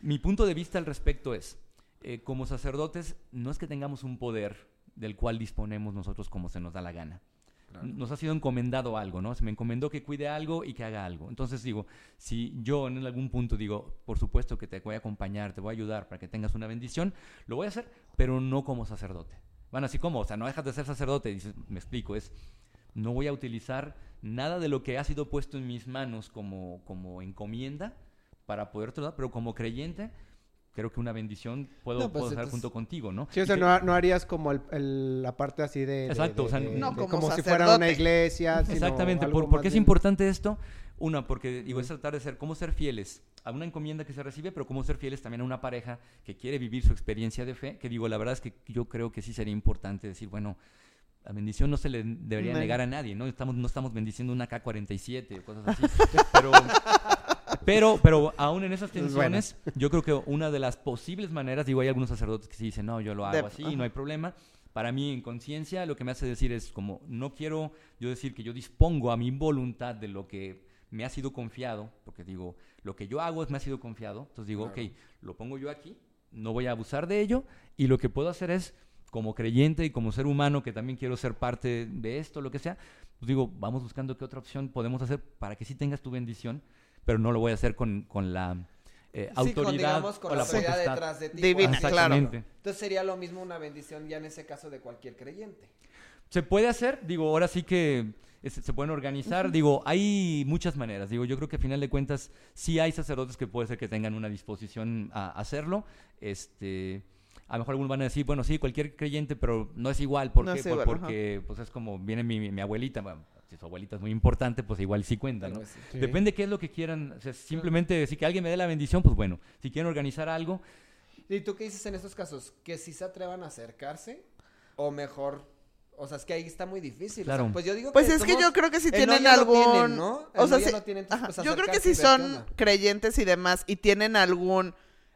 Mi punto de vista al respecto es, eh, como sacerdotes, no es que tengamos un poder del cual disponemos nosotros como se nos da la gana. Nos ha sido encomendado algo, ¿no? Se me encomendó que cuide algo y que haga algo. Entonces digo, si yo en algún punto digo, por supuesto que te voy a acompañar, te voy a ayudar para que tengas una bendición, lo voy a hacer, pero no como sacerdote. Van así como, o sea, no dejas de ser sacerdote, dices, me explico, es, no voy a utilizar nada de lo que ha sido puesto en mis manos como, como encomienda para poder dar, pero como creyente, creo que una bendición puedo, No, pues, puedo entonces- junto contigo, ¿no? Sí, o sea, que- no, no harías como el, el- la parte así de... de- Exacto, de- o sea, de- No de- como como si fuera una iglesia. sino Exactamente, algo por, ¿por qué es bien- importante esto? Una, porque digo, es tratar de ser, cómo ser fieles a una encomienda que se recibe, pero cómo ser fieles también a una pareja que quiere vivir su experiencia de fe, que digo, la verdad es que yo creo que sí sería importante decir, bueno, la bendición no se le debería No. negar a nadie, ¿no? Estamos, no estamos bendiciendo una K-47 o cosas así. pero, pero, pero aún en esas tensiones, yo creo que una de las posibles maneras, digo, hay algunos sacerdotes que sí dicen, no, yo lo hago De- así, ajá. no hay problema. Para mí, en conciencia, lo que me hace decir es como, no quiero yo decir que yo dispongo a mi voluntad de lo que me ha sido confiado, porque digo, lo que yo hago es me ha sido confiado, entonces digo, Claro. ok, lo pongo yo aquí, no voy a abusar de ello, y lo que puedo hacer es, como creyente y como ser humano que también quiero ser parte de esto, lo que sea, pues digo, vamos buscando qué otra opción podemos hacer para que sí tengas tu bendición, pero no lo voy a hacer con, con la eh, Sí, con, autoridad digamos, con o la la autoridad potestad. detrás de ti. Divina, claro. Entonces sería lo mismo una bendición ya en ese caso de cualquier creyente. Se puede hacer, digo, ahora sí que es- se pueden organizar, digo, hay muchas maneras, digo, yo creo que a final de cuentas sí hay sacerdotes que puede ser que tengan una disposición a hacerlo, este, a lo mejor algunos van a decir, bueno, sí, cualquier creyente, pero no es igual, ¿por No qué? es Por- igual, porque, pues es como, viene mi, mi abuelita, bueno, si su abuelita es muy importante, pues igual sí cuenta, ¿no? Sí. Depende qué es lo que quieran, o sea, simplemente decir que alguien me dé la bendición, pues bueno, si quieren organizar algo, ¿Y tú qué dices en estos casos? ¿Que si se atrevan a acercarse? ¿O mejor? O sea, es que ahí está muy difícil. o sea, Claro. pues yo digo Pues que es que yo creo que si no tienen algún... tienen, ¿no? El O sea, no ya si- lo tienen, ajá, pues, yo creo que si son creyentes y demás y tienen algún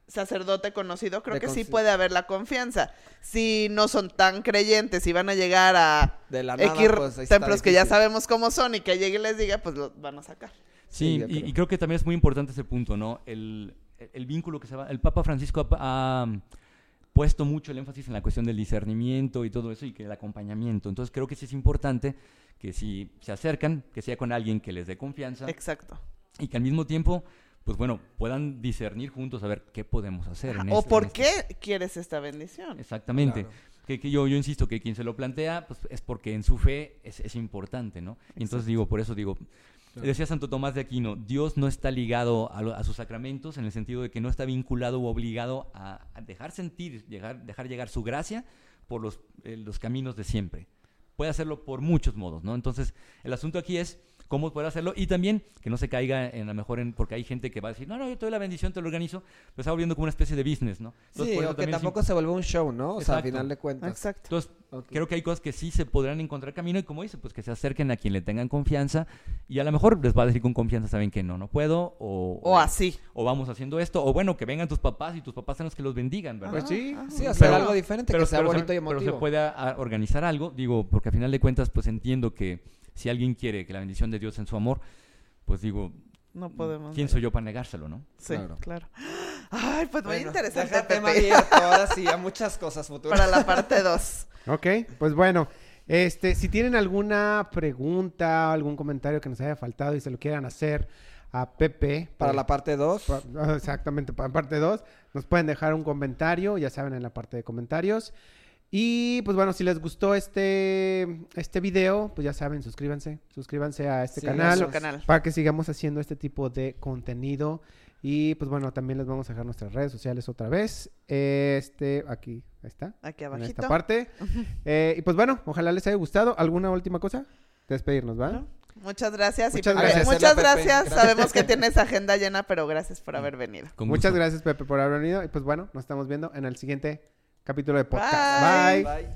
sacerdote conocido, creo De que sí puede haber la confianza. Si no son tan creyentes y van a llegar a De la nada, X pues, templos que ya sabemos cómo son y que llegue y les diga, pues los van a sacar. Sí, y, creo. y creo que también es muy importante ese punto, ¿no? El, el vínculo que se va... El Papa Francisco ha, ha puesto mucho el énfasis en la cuestión del discernimiento y todo eso y que el acompañamiento. Entonces creo que sí es importante que si se acercan, que sea con alguien que les dé confianza Exacto. y que al mismo tiempo, pues bueno, puedan discernir juntos a ver qué podemos hacer. en o este- por en este- qué quieres esta bendición. Exactamente. Claro. Que, que yo, yo insisto que quien se lo plantea pues, es porque en su fe es, es importante, ¿no? Y entonces digo, por eso digo, decía Santo Tomás de Aquino, Dios no está ligado a, lo- a sus sacramentos en el sentido de que no está vinculado o obligado a, a dejar sentir, llegar, dejar llegar su gracia por los, eh, los caminos de siempre. Puede hacerlo por muchos modos, ¿no? Entonces, el asunto aquí es cómo poder hacerlo y también que no se caiga en a lo mejor en, porque hay gente que va a decir, no, no, yo te doy la bendición, te lo organizo, pues está volviendo como una especie de business, ¿no? Entonces, Sí, o que es tampoco se vuelve un show, ¿no? O sea, al final de cuentas. Exacto. entonces, creo que hay cosas que sí se podrán encontrar camino y como dice, pues que se acerquen a quien le tengan confianza y a lo mejor les va a decir con confianza, saben que no, no puedo o, O así. o vamos haciendo esto o bueno, que vengan tus papás y tus papás sean los que los bendigan, ¿verdad? Pues sí. Ah, Sí, ah, hacer Pero- algo diferente, que sea pero bonito y se- emotivo. pero se puede a- organizar algo, digo, porque a final de cuentas pues entiendo que si alguien quiere que la bendición de Dios en su amor, pues digo, No podemos. ¿quién soy yo para negárselo, no? Sí, Claro. claro. Ay, pues muy Bueno, interesante, el tema abierto, ahora sí, a muchas cosas futuras. Para la parte 2. Ok, pues bueno. Este, si tienen alguna pregunta, algún comentario que nos haya faltado y se lo quieran hacer a Pepe. Para pues, la parte 2. pa- ah, exactamente, para parte 2, nos pueden dejar un comentario, ya saben, en la parte de comentarios. Y pues bueno, si les gustó este, este video, pues ya saben, suscríbanse, suscríbanse a este Sí, canal Nuestro canal. para que sigamos haciendo este tipo de contenido. Y pues bueno, también les vamos a dejar nuestras redes sociales otra vez. Este, aquí, ahí está. Aquí En abajito. esta parte. Eh, y pues bueno, ojalá les haya gustado. ¿Alguna última cosa? Despedirnos, ¿va? ¿No? Muchas gracias. Muchas y, a ver, gracias. muchas gracias. Gracias. Sabemos que tienes agenda llena, pero gracias por haber venido. Con Muchas gusto. gracias, Pepe, por haber venido. Y pues bueno, nos estamos viendo en el siguiente capítulo de podcast. Bye. Bye. Bye.